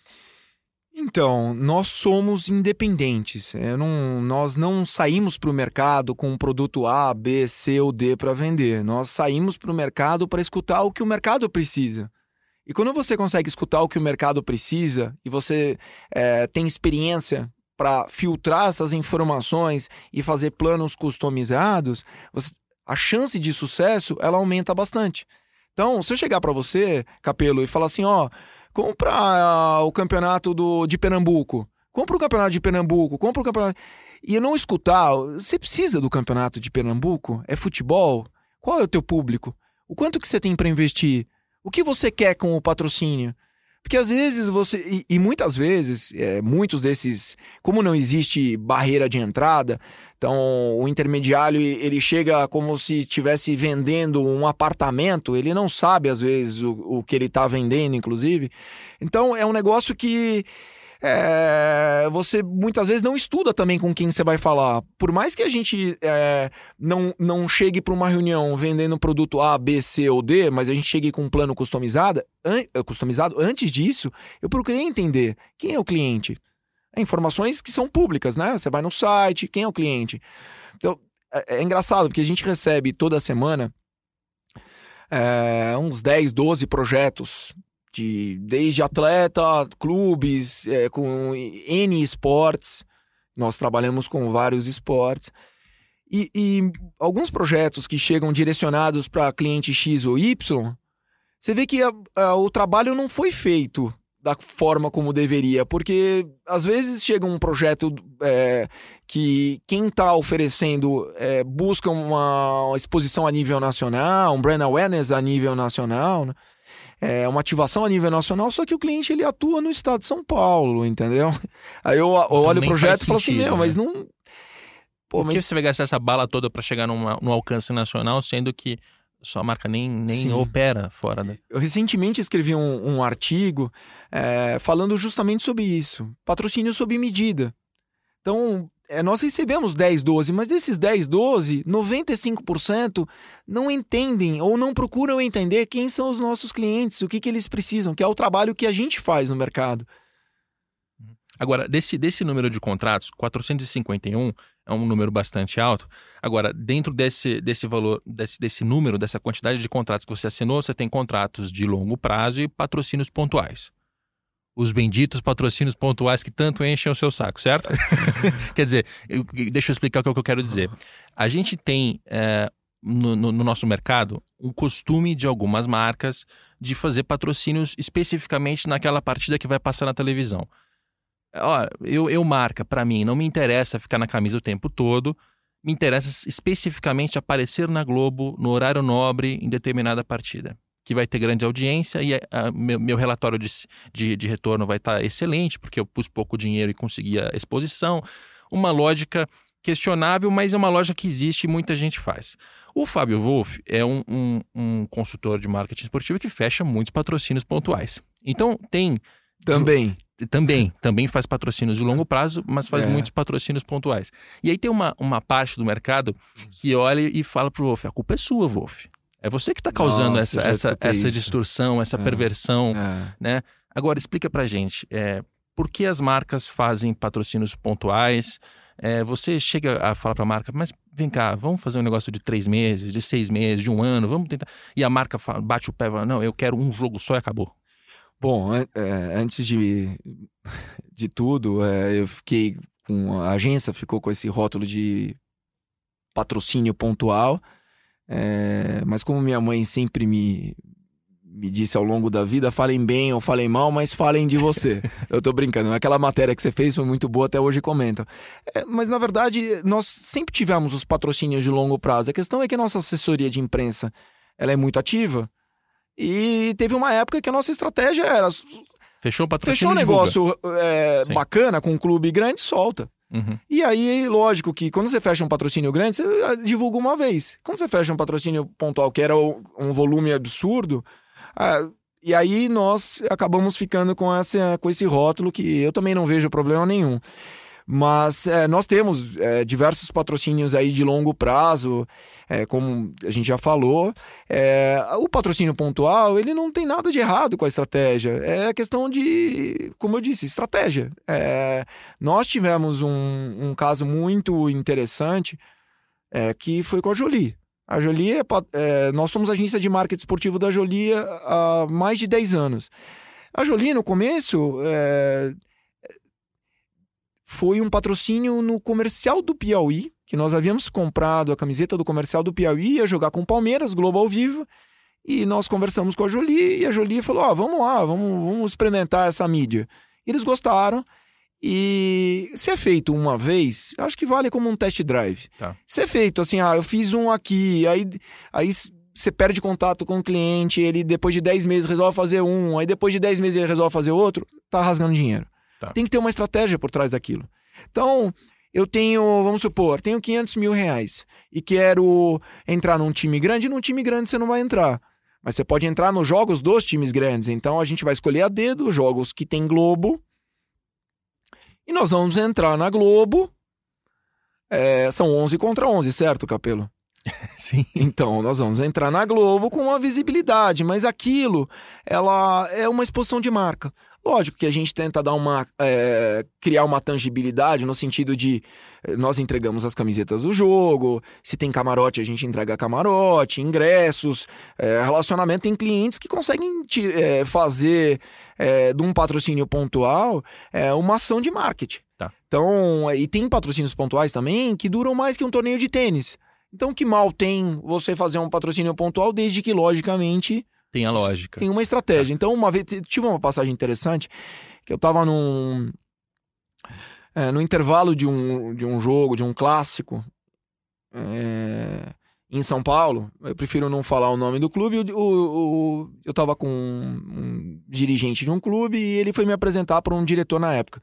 Então, nós somos independentes. É, não, nós não saímos para o mercado com um produto A, B, C ou D para vender. Nós saímos para o mercado para escutar o que o mercado precisa. E quando você consegue escutar o que o mercado precisa e você é, tem experiência para filtrar essas informações e fazer planos customizados, você, a chance de sucesso ela aumenta bastante. Então, se eu chegar para você, Capelo, e falar assim, ó, compra uh, o campeonato do, de Pernambuco, compra o campeonato de Pernambuco, compra o campeonato. E não escutar, você precisa do campeonato de Pernambuco? É futebol? Qual é o teu público? O quanto que você tem para investir? O que você quer com o patrocínio? Porque às vezes você. E, e muitas vezes, é, muitos desses. Como não existe barreira de entrada, então o intermediário ele chega como se estivesse vendendo um apartamento, ele não sabe às vezes o, o que ele está vendendo, inclusive. Então é um negócio que é, você muitas vezes não estuda também com quem você vai falar. Por mais que a gente é, não, não chegue para uma reunião vendendo produto A, B, C ou D, mas a gente chegue com um plano customizado, an, eh, customizado, antes disso, eu procurei entender quem é o cliente. É informações que são públicas, né? Você vai no site, quem é o cliente. Então, é, é engraçado, porque a gente recebe toda semana é, uns 10, 12 projetos de desde atleta, clubes, é, com N esportes. Nós trabalhamos com vários esportes. E, e alguns projetos que chegam direcionados para cliente X ou Y, você vê que a, a, o trabalho não foi feito da forma como deveria, porque às vezes chega um projeto é, que quem está oferecendo é, busca uma exposição a nível nacional, um brand awareness a nível nacional, né? É, uma ativação a nível nacional, só que o cliente ele atua no estado de São Paulo, entendeu? Aí eu, eu olho o projeto e falo assim, meu, né? mas não. Pô, Por que mas... você vai gastar essa bala toda para chegar numa, no alcance nacional, sendo que Sua marca nem, nem opera fora da. Eu recentemente escrevi um, um artigo é, falando justamente sobre isso. Patrocínio sob medida. Então, é, nós recebemos 10, 12, mas desses 10, 12, 95% não entendem ou não procuram entender quem são os nossos clientes, o que, que eles precisam, que é o trabalho que a gente faz no mercado. Agora, desse, desse número de contratos, 451 é um número bastante alto. Agora, dentro desse, desse valor, desse, desse número, dessa quantidade de contratos que você assinou, você tem contratos de longo prazo e patrocínios pontuais os benditos patrocínios pontuais que tanto enchem o seu saco, certo? Quer dizer, eu, deixa eu explicar o que eu quero dizer. A gente tem é, no, no, no, nosso mercado um costume de algumas marcas de fazer patrocínios especificamente naquela partida que vai passar na televisão. Ó, eu, eu marca, para mim, não me interessa ficar na camisa o tempo todo, me interessa especificamente aparecer na Globo no horário nobre em determinada partida que vai ter grande audiência e a, a, meu, meu, relatório de, de, de retorno vai estar tá excelente, porque eu pus pouco dinheiro e consegui a exposição. Uma lógica questionável, mas é uma lógica que existe e muita gente faz. O Fábio Wolff é um, um, um consultor de marketing esportivo que fecha muitos patrocínios pontuais. Então, tem. Também. De, também, também faz patrocínios de longo prazo, mas faz é. muitos patrocínios pontuais. E aí tem uma, uma parte do mercado que olha e fala pro Wolf, a culpa é sua, Wolf. É você que está causando Nossa, essa, essa, essa distorção, essa é. perversão, é. né? Agora, explica pra gente, é, por que as marcas fazem patrocínios pontuais? É, você chega a falar para a marca, mas vem cá, vamos fazer um negócio de três meses, de seis meses, de um ano, vamos tentar. E a marca fala, bate o pé e fala, não, eu quero um jogo só e acabou. Bom, é, antes de, de tudo, é, eu fiquei com a agência, ficou com esse rótulo de patrocínio pontual. É, mas como minha mãe sempre me, me disse ao longo da vida, falem bem ou falem mal, mas falem de você. Eu tô brincando, aquela matéria que você fez foi muito boa, até hoje comenta. É, mas na verdade, nós sempre tivemos os patrocínios de longo prazo. A questão é que a nossa assessoria de imprensa ela é muito ativa e teve uma época que a nossa estratégia era. Fechou o patrocínio. Fechou um negócio é, bacana com um clube grande, solta. Uhum. E aí, lógico que quando você fecha um patrocínio grande, você ah, divulga uma vez. Quando você fecha um patrocínio pontual, que era um volume absurdo, ah, e aí nós acabamos ficando com, essa, com esse rótulo que eu também não vejo problema nenhum. Mas é, nós temos é, diversos patrocínios aí de longo prazo, é, como a gente já falou. É, o patrocínio pontual, ele não tem nada de errado com a estratégia. É questão de, como eu disse, estratégia. É, nós tivemos um, um, caso muito interessante é, que foi com a Jolie. A Jolie, nós somos agência de marketing esportivo da Jolie há mais de 10 anos. A Jolie, no começo, é, foi um patrocínio no comercial do Piauí, que nós havíamos comprado a camiseta do comercial do Piauí, ia jogar com o Palmeiras, Globo ao vivo, e nós conversamos com a Jolie, e a Jolie falou: Ó, oh, vamos lá, vamos, vamos experimentar essa mídia. Eles gostaram. E se é feito uma vez, acho que vale como um test drive. Tá. Se é feito assim, ah, eu fiz um aqui, aí, aí você perde contato com o cliente, ele depois de 10 meses resolve fazer um, aí depois de 10 meses ele resolve fazer outro, tá rasgando dinheiro. Tá. Tem que ter uma estratégia por trás daquilo. Então, eu tenho, vamos supor, tenho 500 mil reais e quero entrar num time grande. Num time grande você não vai entrar. Mas você pode entrar nos jogos dos times grandes. Então a gente vai escolher a dedo os jogos que tem Globo. E nós vamos entrar na Globo. É, são 11 contra 11, certo, Capelo? Sim. Então, nós vamos entrar na Globo com uma visibilidade, mas aquilo, ela é uma exposição de marca. Lógico que a gente tenta dar uma. É, criar uma tangibilidade no sentido de eh, nós entregamos as camisetas do jogo, se tem camarote, a gente entrega camarote, ingressos, é, relacionamento. Tem clientes que conseguem é, fazer de um patrocínio pontual uma ação de marketing. Tá. Então, e tem patrocínios pontuais também que duram mais que um torneio de tênis. Então, que mal tem você fazer um patrocínio pontual, desde que, logicamente, tem a lógica. Tem uma estratégia. Então, uma vez, tive uma passagem interessante, que eu tava num. É, no intervalo de um, de um jogo, de um clássico, é, em São Paulo, eu prefiro não falar o nome do clube, o, o, eu tava com um, um dirigente de um clube e ele foi me apresentar para um diretor na época.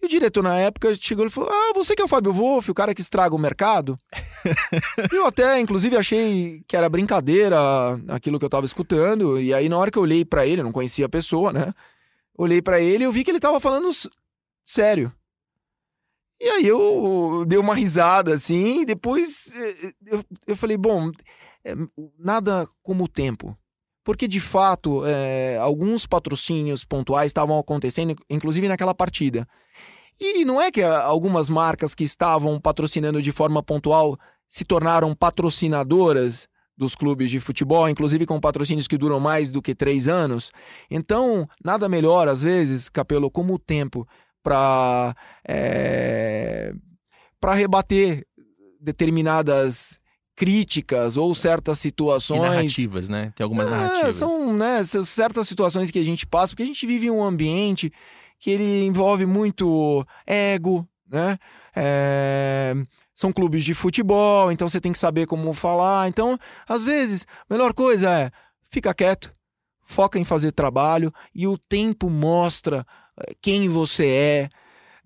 E o diretor, na época, chegou e falou: Ah, você que é o Fábio Wolff, o cara que estraga o mercado? eu até, inclusive, achei que era brincadeira aquilo que eu tava escutando. E aí, na hora que eu olhei para ele, eu não conhecia a pessoa, né? Olhei para ele e eu vi que ele tava falando sério. E aí eu dei uma risada assim, e depois eh, eu, eu falei, bom, é, nada como o tempo. Porque de fato, é, alguns patrocínios pontuais estavam acontecendo, inclusive naquela partida. E não é que algumas marcas que estavam patrocinando de forma pontual se tornaram patrocinadoras dos clubes de futebol, inclusive com patrocínios que duram mais do que três anos. Então, nada melhor, às vezes, Capelo, como o tempo para é, para rebater determinadas críticas ou certas situações. E narrativas, né? Tem algumas é, narrativas. São né, certas situações que a gente passa, porque a gente vive em um ambiente que ele envolve muito ego, né? É, são clubes de futebol, então você tem que saber como falar. Então, às vezes, a melhor coisa é fica quieto, foca em fazer trabalho e o tempo mostra quem você é,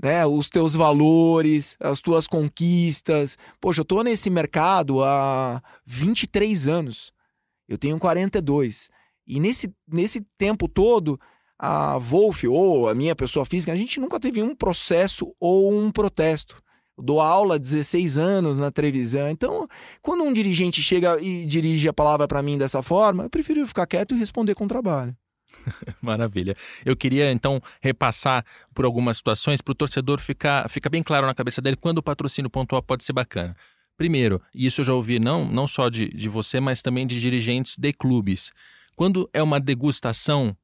né, os teus valores, as tuas conquistas. Poxa, eu tô nesse mercado há 23 anos. Eu tenho 42. E nesse, nesse tempo todo, a Wolf ou a minha pessoa física, a gente nunca teve um processo ou um protesto. Eu dou aula há 16 anos na televisão. Então, quando um dirigente chega e dirige a palavra para mim dessa forma, eu prefiro ficar quieto e responder com trabalho. Maravilha. Eu queria então repassar por algumas situações para o torcedor ficar, ficar bem claro na cabeça dele quando o patrocínio pontual pode ser bacana. Primeiro, e isso eu já ouvi não, não só de, de você, mas também de dirigentes de clubes. Quando é uma degustação,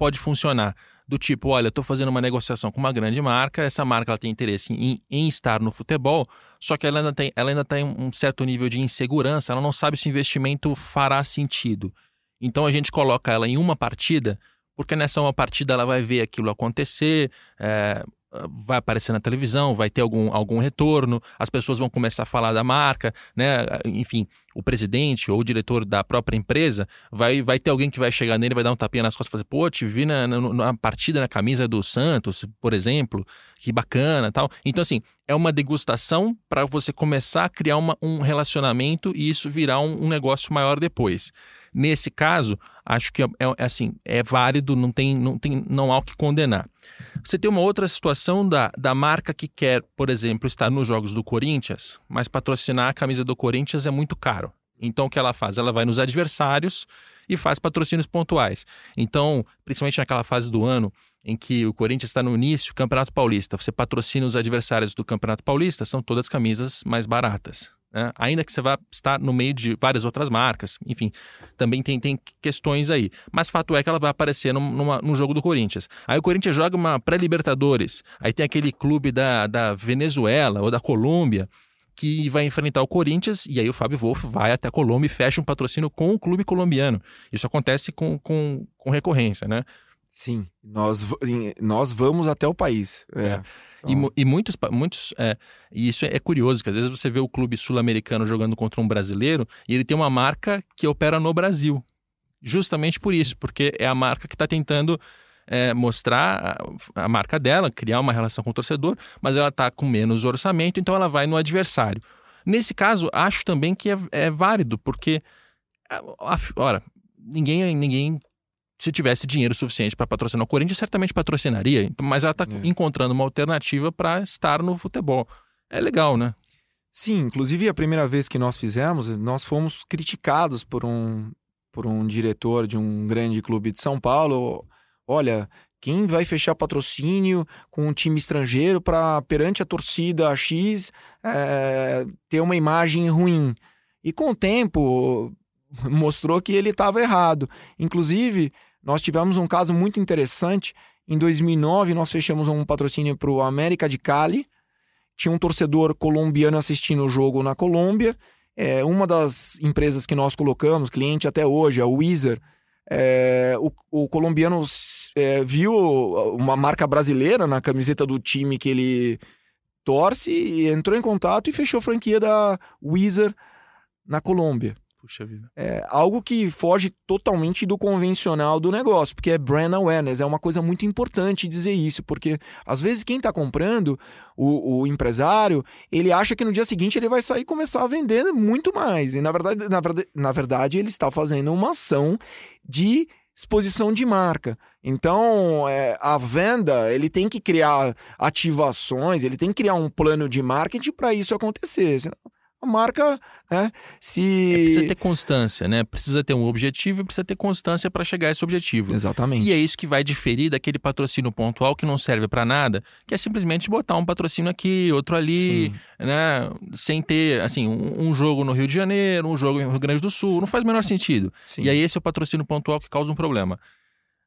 pode funcionar. Do tipo, olha, estou fazendo uma negociação com uma grande marca, essa marca ela tem interesse em, em estar no futebol, só que ela ainda tem, ela ainda tem um certo nível de insegurança, ela não sabe se o investimento fará sentido. Então a gente coloca ela em uma partida, porque nessa uma partida ela vai ver aquilo acontecer, é, vai aparecer na televisão, vai ter algum, algum retorno, as pessoas vão começar a falar da marca, né? Enfim, o presidente ou o diretor da própria empresa vai, vai ter alguém que vai chegar nele, vai dar um tapinha nas costas e fazer, pô, te vi na, na, na partida na camisa do Santos, por exemplo, que bacana tal. Então, assim, é uma degustação para você começar a criar uma, um relacionamento e isso virar um, um negócio maior depois. Nesse caso, acho que é, é, assim, é válido, não tem, não tem, não há o que condenar. Você tem uma outra situação da, da marca que quer, por exemplo, estar nos jogos do Corinthians, mas patrocinar a camisa do Corinthians é muito caro. Então o que ela faz? Ela vai nos adversários e faz patrocínios pontuais. Então, principalmente naquela fase do ano em que o Corinthians está no início, Campeonato Paulista, você patrocina os adversários do Campeonato Paulista, são todas camisas mais baratas. Né? Ainda que você vá estar no meio de várias outras marcas, enfim, também tem, tem questões aí. Mas fato é que ela vai aparecer numa, no jogo do Corinthians. Aí o Corinthians joga uma pré-Libertadores, aí tem aquele clube da, da Venezuela ou da Colômbia que vai enfrentar o Corinthians, e aí o Fábio Wolff vai até a Colômbia e fecha um patrocínio com o clube colombiano. Isso acontece com, com, com recorrência, né? Sim, nós, nós vamos até o país. É. É. Então... E, e, muitos, muitos é, e isso é curioso, que às vezes você vê o clube sul-americano jogando contra um brasileiro e ele tem uma marca que opera no Brasil. Justamente por isso, porque é a marca que está tentando é, mostrar a, a, marca dela, criar uma relação com o torcedor, mas ela está com menos orçamento, então ela vai no adversário. Nesse caso, acho também que é, é válido, porque, ora, ninguém, ninguém se tivesse dinheiro suficiente para patrocinar o Corinthians, certamente patrocinaria. Mas ela está é. encontrando uma alternativa para estar no futebol. É legal, né? Sim, inclusive a primeira vez que nós fizemos, nós fomos criticados por um, por um diretor de um grande clube de São Paulo. Olha, quem vai fechar patrocínio com um time estrangeiro para perante a torcida X é, ter uma imagem ruim? E com o tempo mostrou que ele estava errado. Inclusive, nós tivemos um caso muito interessante. Em 2009, nós fechamos um patrocínio para o América de Cali. Tinha um torcedor colombiano assistindo o jogo na Colômbia. É, uma das empresas que nós colocamos, cliente até hoje, a Weezer, é, o, o, colombiano é, viu uma marca brasileira na camiseta do time que ele torce e entrou em contato e fechou a franquia da Weezer na Colômbia. Puxa vida. É algo que foge totalmente do convencional do negócio, porque é brand awareness, é uma coisa muito importante dizer isso, porque às vezes quem está comprando, o, o, empresário, ele acha que no dia seguinte ele vai sair e começar a vender muito mais. E na verdade, na verdade, na verdade ele está fazendo uma ação de exposição de marca. Então, é, a venda, ele tem que criar ativações, ele tem que criar um plano de marketing para isso acontecer. Senão, a marca, né, se... É, precisa ter constância, né? Precisa ter um objetivo e precisa ter constância para chegar a esse objetivo. Exatamente. E é isso que vai diferir daquele patrocínio pontual que não serve para nada, que é simplesmente botar um patrocínio aqui, outro ali, Sim. né? Sem ter, assim, um, um, jogo no Rio de Janeiro, um jogo no Rio Grande do Sul, não faz o menor sentido. Sim. E aí esse é o patrocínio pontual que causa um problema.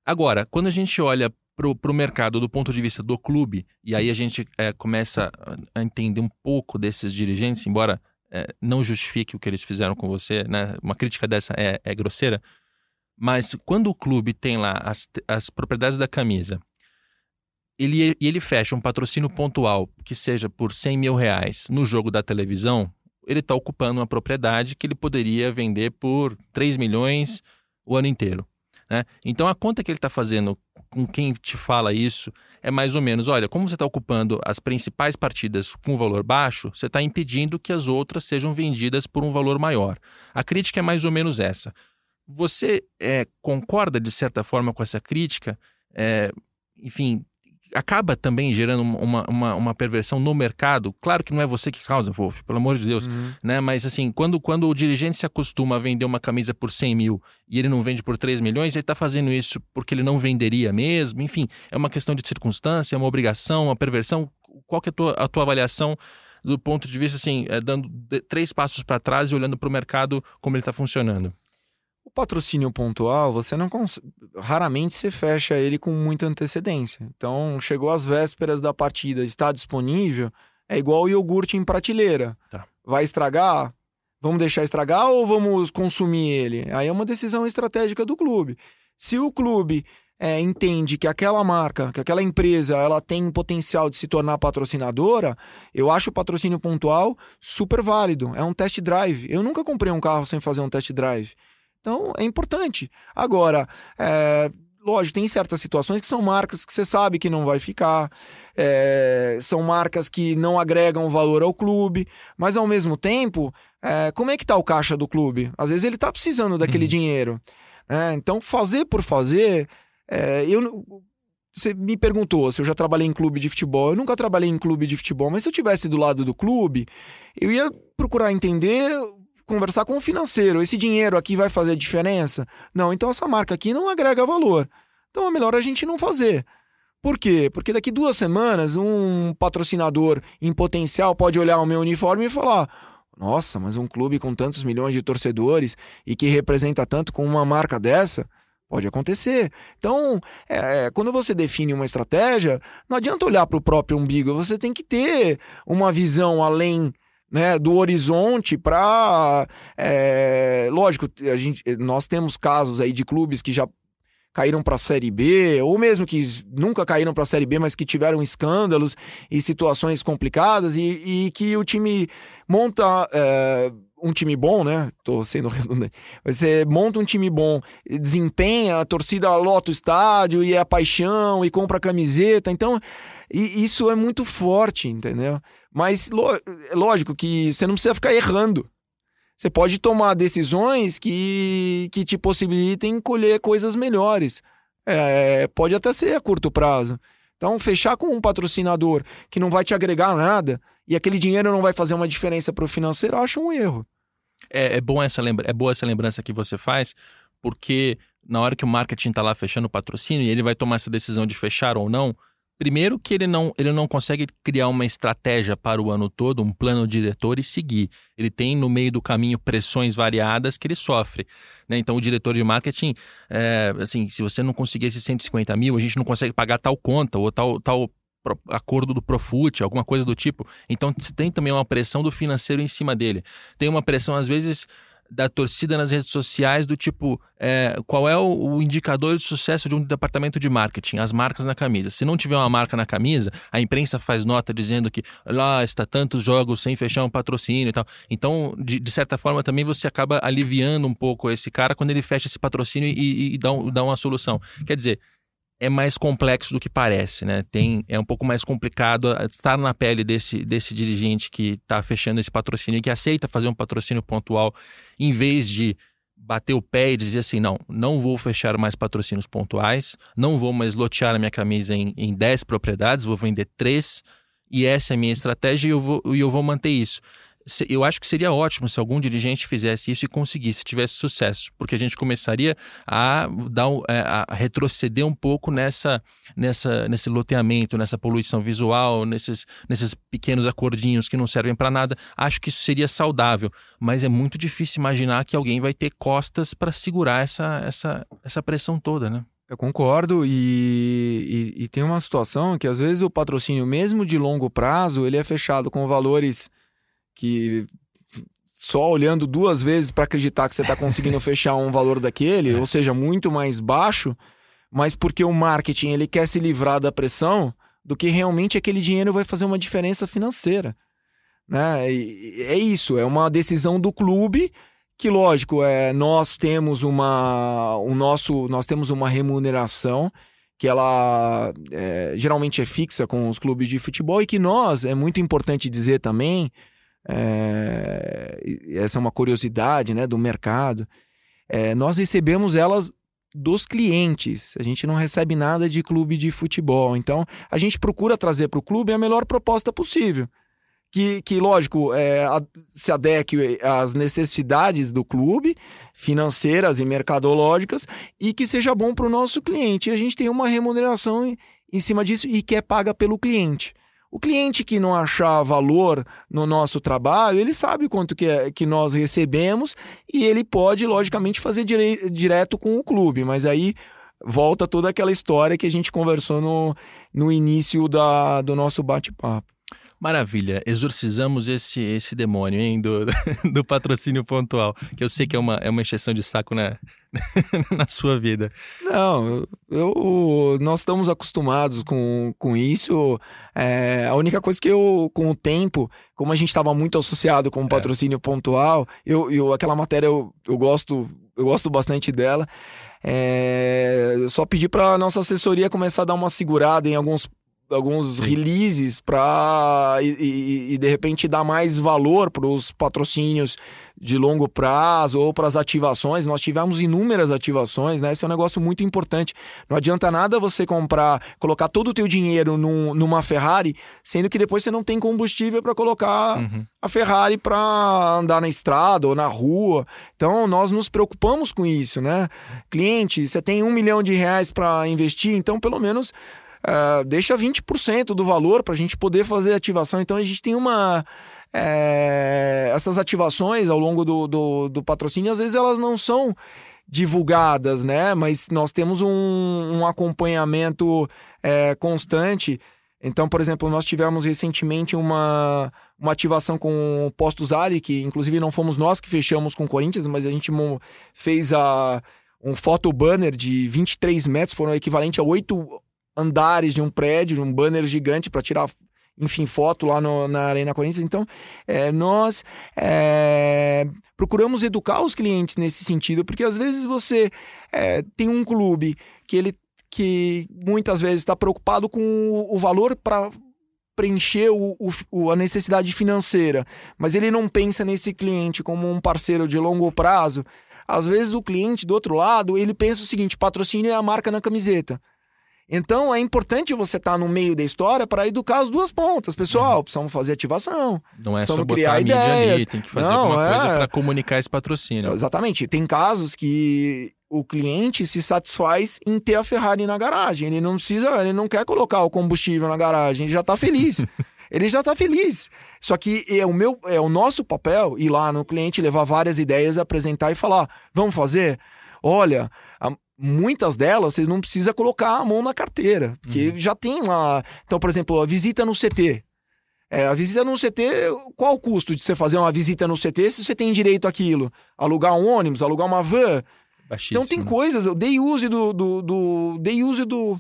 Agora, quando a gente olha para o mercado do ponto de vista do clube, e aí a gente é, começa a entender um pouco desses dirigentes, embora é, não justifique o que eles fizeram com você, né? Uma crítica dessa é, é grosseira. Mas quando o clube tem lá as, as propriedades da camisa ele, e ele fecha um patrocínio pontual que seja por 100 mil reais no jogo da televisão, ele está ocupando uma propriedade que ele poderia vender por 3 milhões o ano inteiro. Né? Então a conta que ele está fazendo com quem te fala isso é mais ou menos: olha, como você está ocupando as principais partidas com valor baixo, você está impedindo que as outras sejam vendidas por um valor maior. A crítica é mais ou menos essa. Você é, concorda de certa forma com essa crítica? É, enfim, acaba também gerando uma, uma, uma, perversão no mercado. Claro que não é você que causa, Wolf, pelo amor de Deus. Uhum. Né? Mas assim, quando, quando o dirigente se acostuma a vender uma camisa por 100 mil e ele não vende por 3 milhões, ele está fazendo isso porque ele não venderia mesmo. Enfim, é uma questão de circunstância, é uma obrigação, uma perversão. Qual que é a tua, a tua avaliação do ponto de vista, assim, é, dando três passos para trás e olhando para o mercado como ele está funcionando? O patrocínio pontual, você não cons... raramente você fecha ele com muita antecedência. Então, chegou às vésperas da partida, está disponível, é igual o iogurte em prateleira. Tá. Vai estragar? Vamos deixar estragar ou vamos consumir ele? Aí é uma decisão estratégica do clube. Se o clube é, entende que aquela marca, que aquela empresa, ela tem potencial de se tornar patrocinadora, eu acho o patrocínio pontual super válido. É um test drive. Eu nunca comprei um carro sem fazer um test drive. Então, é importante. Agora, é, lógico, tem certas situações que são marcas que você sabe que não vai ficar, é, são marcas que não agregam valor ao clube, mas ao mesmo tempo, é, como é que tá o caixa do clube? Às vezes ele tá precisando daquele uhum. dinheiro. Né? Então, fazer por fazer, é, eu você me perguntou se eu já trabalhei em clube de futebol. Eu nunca trabalhei em clube de futebol, mas se eu tivesse do lado do clube, eu ia procurar entender conversar com o financeiro. Esse dinheiro aqui vai fazer diferença? Não, então essa marca aqui não agrega valor. Então é melhor a gente não fazer. Por quê? Porque daqui duas semanas um patrocinador em potencial pode olhar o meu uniforme e falar: nossa, mas um clube com tantos milhões de torcedores e que representa tanto com uma marca dessa. Pode acontecer. Então, é, quando você define uma estratégia, não adianta olhar para o próprio umbigo, você tem que ter uma visão além né, do horizonte para. É, lógico, a gente, nós temos casos aí de clubes que já caíram para a Série B, ou mesmo que nunca caíram para a Série B, mas que tiveram escândalos e situações complicadas, e, e que o time monta. É, um time bom, né? Tô sendo redundante. Você monta um time bom, desempenha, a torcida lota o estádio e é a paixão e compra a camiseta. Então, isso é muito forte, entendeu? Mas lógico que você não precisa ficar errando. Você pode tomar decisões que, que te possibilitem colher coisas melhores. É, pode até ser a curto prazo. Então, fechar com um patrocinador que não vai te agregar nada e aquele dinheiro não vai fazer uma diferença para o financeiro, acho um erro. É, é, bom essa lembra... é boa essa lembrança que você faz, porque na hora que o marketing está lá fechando o patrocínio e ele vai tomar essa decisão de fechar ou não, Primeiro que ele não, ele não consegue criar uma estratégia para o ano todo, um plano diretor e seguir. Ele tem no meio do caminho pressões variadas que ele sofre. Né? Então o diretor de marketing, é, assim, se você não conseguir esses 150 mil, a gente não consegue pagar tal conta ou tal, tal acordo do Profut, alguma coisa do tipo. Então tem também uma pressão do financeiro em cima dele. Tem uma pressão, às vezes, da torcida nas redes sociais do tipo é, qual é o, o, indicador de sucesso de um departamento de marketing, as marcas na camisa. Se não tiver uma marca na camisa, a imprensa faz nota dizendo que lá está tantos jogos sem fechar um patrocínio e tal. Então, de, de certa forma, também você acaba aliviando um pouco esse cara quando ele fecha esse patrocínio e, e dá, um, dá uma solução. Quer dizer, é mais complexo do que parece, né? Tem, é um pouco mais complicado estar na pele desse, desse dirigente que está fechando esse patrocínio e que aceita fazer um patrocínio pontual, em vez de bater o pé e dizer assim: não, não vou fechar mais patrocínios pontuais, não vou mais lotear a minha camisa em, em 10 propriedades, vou vender 3, e essa é a minha estratégia e eu vou, eu vou manter isso eu acho que seria ótimo se algum dirigente fizesse isso e conseguisse, tivesse sucesso, porque a gente começaria a dar é, a retroceder um pouco nessa, nessa nesse loteamento, nessa poluição visual, nesses, nesses pequenos acordinhos que não servem para nada. Acho que isso seria saudável, mas é muito difícil imaginar que alguém vai ter costas para segurar essa, essa, essa pressão toda, né? Eu concordo e, e, e tem uma situação que às vezes o patrocínio, mesmo de longo prazo, ele é fechado com valores que só olhando duas vezes para acreditar que você está conseguindo fechar um valor daquele, é. ou seja, muito mais baixo, mas porque o marketing ele quer se livrar da pressão do que realmente aquele dinheiro vai fazer uma diferença financeira. Né? E é isso, é uma decisão do clube que lógico é nós temos uma o nosso nós temos uma remuneração que ela é, geralmente é fixa com os clubes de futebol e que nós é muito importante dizer também é, essa é uma curiosidade né, do mercado. É, nós recebemos elas dos clientes. A gente não recebe nada de clube de futebol. Então, a gente procura trazer para o clube a melhor proposta possível. Que, que lógico, é, a, se adeque às necessidades do clube, financeiras e mercadológicas, e que seja bom para o nosso cliente. E a gente tem uma remuneração em, em cima disso e que é paga pelo cliente. O cliente que não achar valor no nosso trabalho, ele sabe quanto que, é, que nós recebemos e ele pode, logicamente, fazer dire, direto com o clube. Mas aí volta toda aquela história que a gente conversou no, no início da, do nosso bate-papo. Maravilha, exorcizamos esse, esse demônio hein, do, do patrocínio pontual, que eu sei que é uma, é uma exceção de saco na, na sua vida. Não, eu, nós estamos acostumados com, com isso. É, a única coisa que eu, com o tempo, como a gente estava muito associado com o é. patrocínio é. pontual, eu, eu, aquela matéria eu, eu, gosto, eu gosto bastante dela. É, só pedir para nossa assessoria começar a dar uma segurada em alguns alguns releases para e, e, e, de repente dar mais valor para os patrocínios de longo prazo ou para as ativações. Nós tivemos inúmeras ativações, né? Esse é um negócio muito importante. Não adianta nada você comprar, colocar todo o teu dinheiro num, numa Ferrari, sendo que depois você não tem combustível para colocar uhum. a Ferrari para andar na estrada ou na rua. Então nós nos preocupamos com isso, né? Cliente, você tem um milhão de reais para investir, então pelo menos uh, deixa 20% do valor para a gente poder fazer ativação. Então a gente tem uma. É, essas ativações ao longo do, do, do, patrocínio, às vezes elas não são divulgadas, né? Mas nós temos um, um acompanhamento é, constante. Então, por exemplo, nós tivemos recentemente uma, uma ativação com o Postos Ali, que inclusive não fomos nós que fechamos com o Corinthians, mas a gente fez a, um foto banner de 23 metros, foram equivalente a oito andares de um prédio, um banner gigante para tirar, enfim, foto lá no, na Arena Corinthians. Então, é, nós é, procuramos educar os clientes nesse sentido, porque às vezes você é, tem um clube que ele que muitas vezes está preocupado com o, o valor para preencher o, o, a necessidade financeira, mas ele não pensa nesse cliente como um parceiro de longo prazo. Às vezes o cliente do outro lado ele pensa o seguinte: patrocínio é a marca na camiseta. Então é importante você estar tá no meio da história para educar as duas pontas. Pessoal, uhum. precisamos fazer ativação. Não é só criar ideias. Ali, tem que fazer Não, alguma é... coisa para comunicar esse patrocínio. Exatamente. Tem casos que o cliente se satisfaz em ter a Ferrari na garagem. Ele não precisa, ele não quer colocar o combustível na garagem, ele já está feliz. ele já está feliz. Só que é o meu, é o nosso papel ir lá no cliente, levar várias ideias, apresentar e falar: vamos fazer? Olha, a, muitas delas você não precisa colocar a mão na carteira, porque uhum. já tem lá. Então, por exemplo, a visita no CT. É, a visita no CT, qual o custo de você fazer uma visita no CT se você tem direito àquilo? Alugar um ônibus, alugar uma van? Baixíssimo. Então tem coisas, o day use do, do, do day use do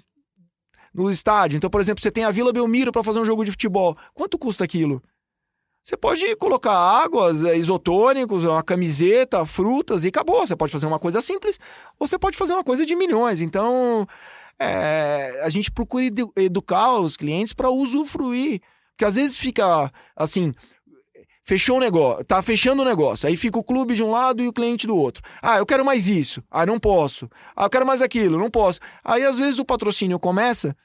no estádio. Então, por exemplo, você tem a Vila Belmiro para fazer um jogo de futebol. Quanto custa aquilo? Você pode colocar águas, é, isotônicos, uma camiseta, frutas e acabou. Você pode fazer uma coisa simples ou você pode fazer uma coisa de milhões. Então, é, a gente procura edu educar os clientes para usufruir. Porque às vezes fica assim, fechou o negócio, tá fechando o negócio, aí fica o clube de um lado e o cliente do outro. Ah, eu quero mais isso. Ah, não posso. Ah, eu quero mais aquilo, não posso. Aí às vezes o patrocínio começa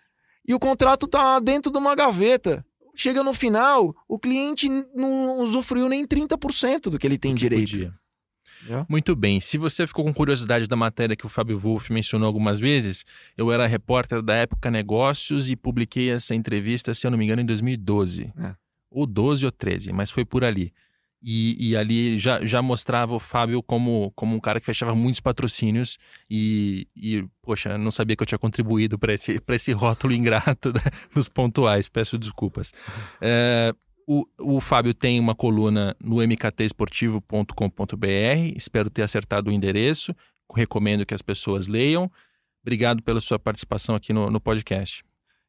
e o contrato tá dentro de uma gaveta. Chega no final, o cliente não usufruiu nem 30% do que ele tem que direito. Podia. Muito bem. Se você ficou com curiosidade da matéria que o Fábio Wolff mencionou algumas vezes, eu era repórter da Época Negócios e publiquei essa entrevista, se eu não me engano, em 2012. É. Ou 12 ou 13, mas foi por ali. E, e, ali já, já mostrava o Fábio como, como um cara que fechava muitos patrocínios e, e poxa, não sabia que eu tinha contribuído para esse, esse rótulo ingrato né, dos pontuais, peço desculpas. É, o, o Fábio tem uma coluna no mktesportivo.com.br, espero ter acertado o endereço, recomendo que as pessoas leiam. Obrigado pela sua participação aqui no, no podcast.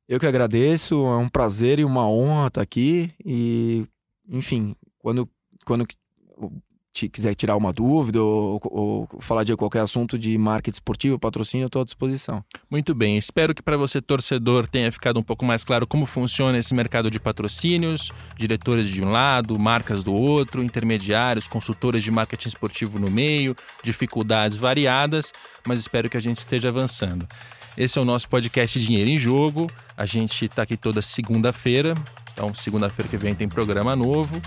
Eu que agradeço, é um prazer e uma honra estar aqui e, enfim, quando quando quiser tirar uma dúvida ou, ou, falar de qualquer assunto de marketing esportivo, patrocínio, estou à disposição. Muito bem, espero que para você, torcedor, tenha ficado um pouco mais claro como funciona esse mercado de patrocínios, diretores de um lado, marcas do outro, intermediários, consultores de marketing esportivo no meio, dificuldades variadas, mas espero que a gente esteja avançando. Esse é o nosso podcast Dinheiro em Jogo. A gente está aqui toda segunda-feira. Então, segunda-feira que vem tem programa novo.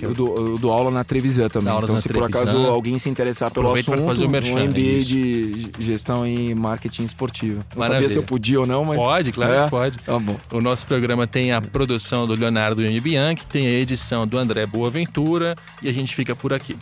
Eu dou, eu dou aula na Trevisan também. Então, se por acaso alguém se interessar pelo assunto, fazer o merchan, um MBA é de gestão em marketing esportivo. Não Maravilha. sabia se eu podia ou não, mas. Pode, claro é? que pode. Tá bom. O nosso programa tem a produção do Leonardo Bianchi, tem a edição do André Boaventura e a gente fica por aqui.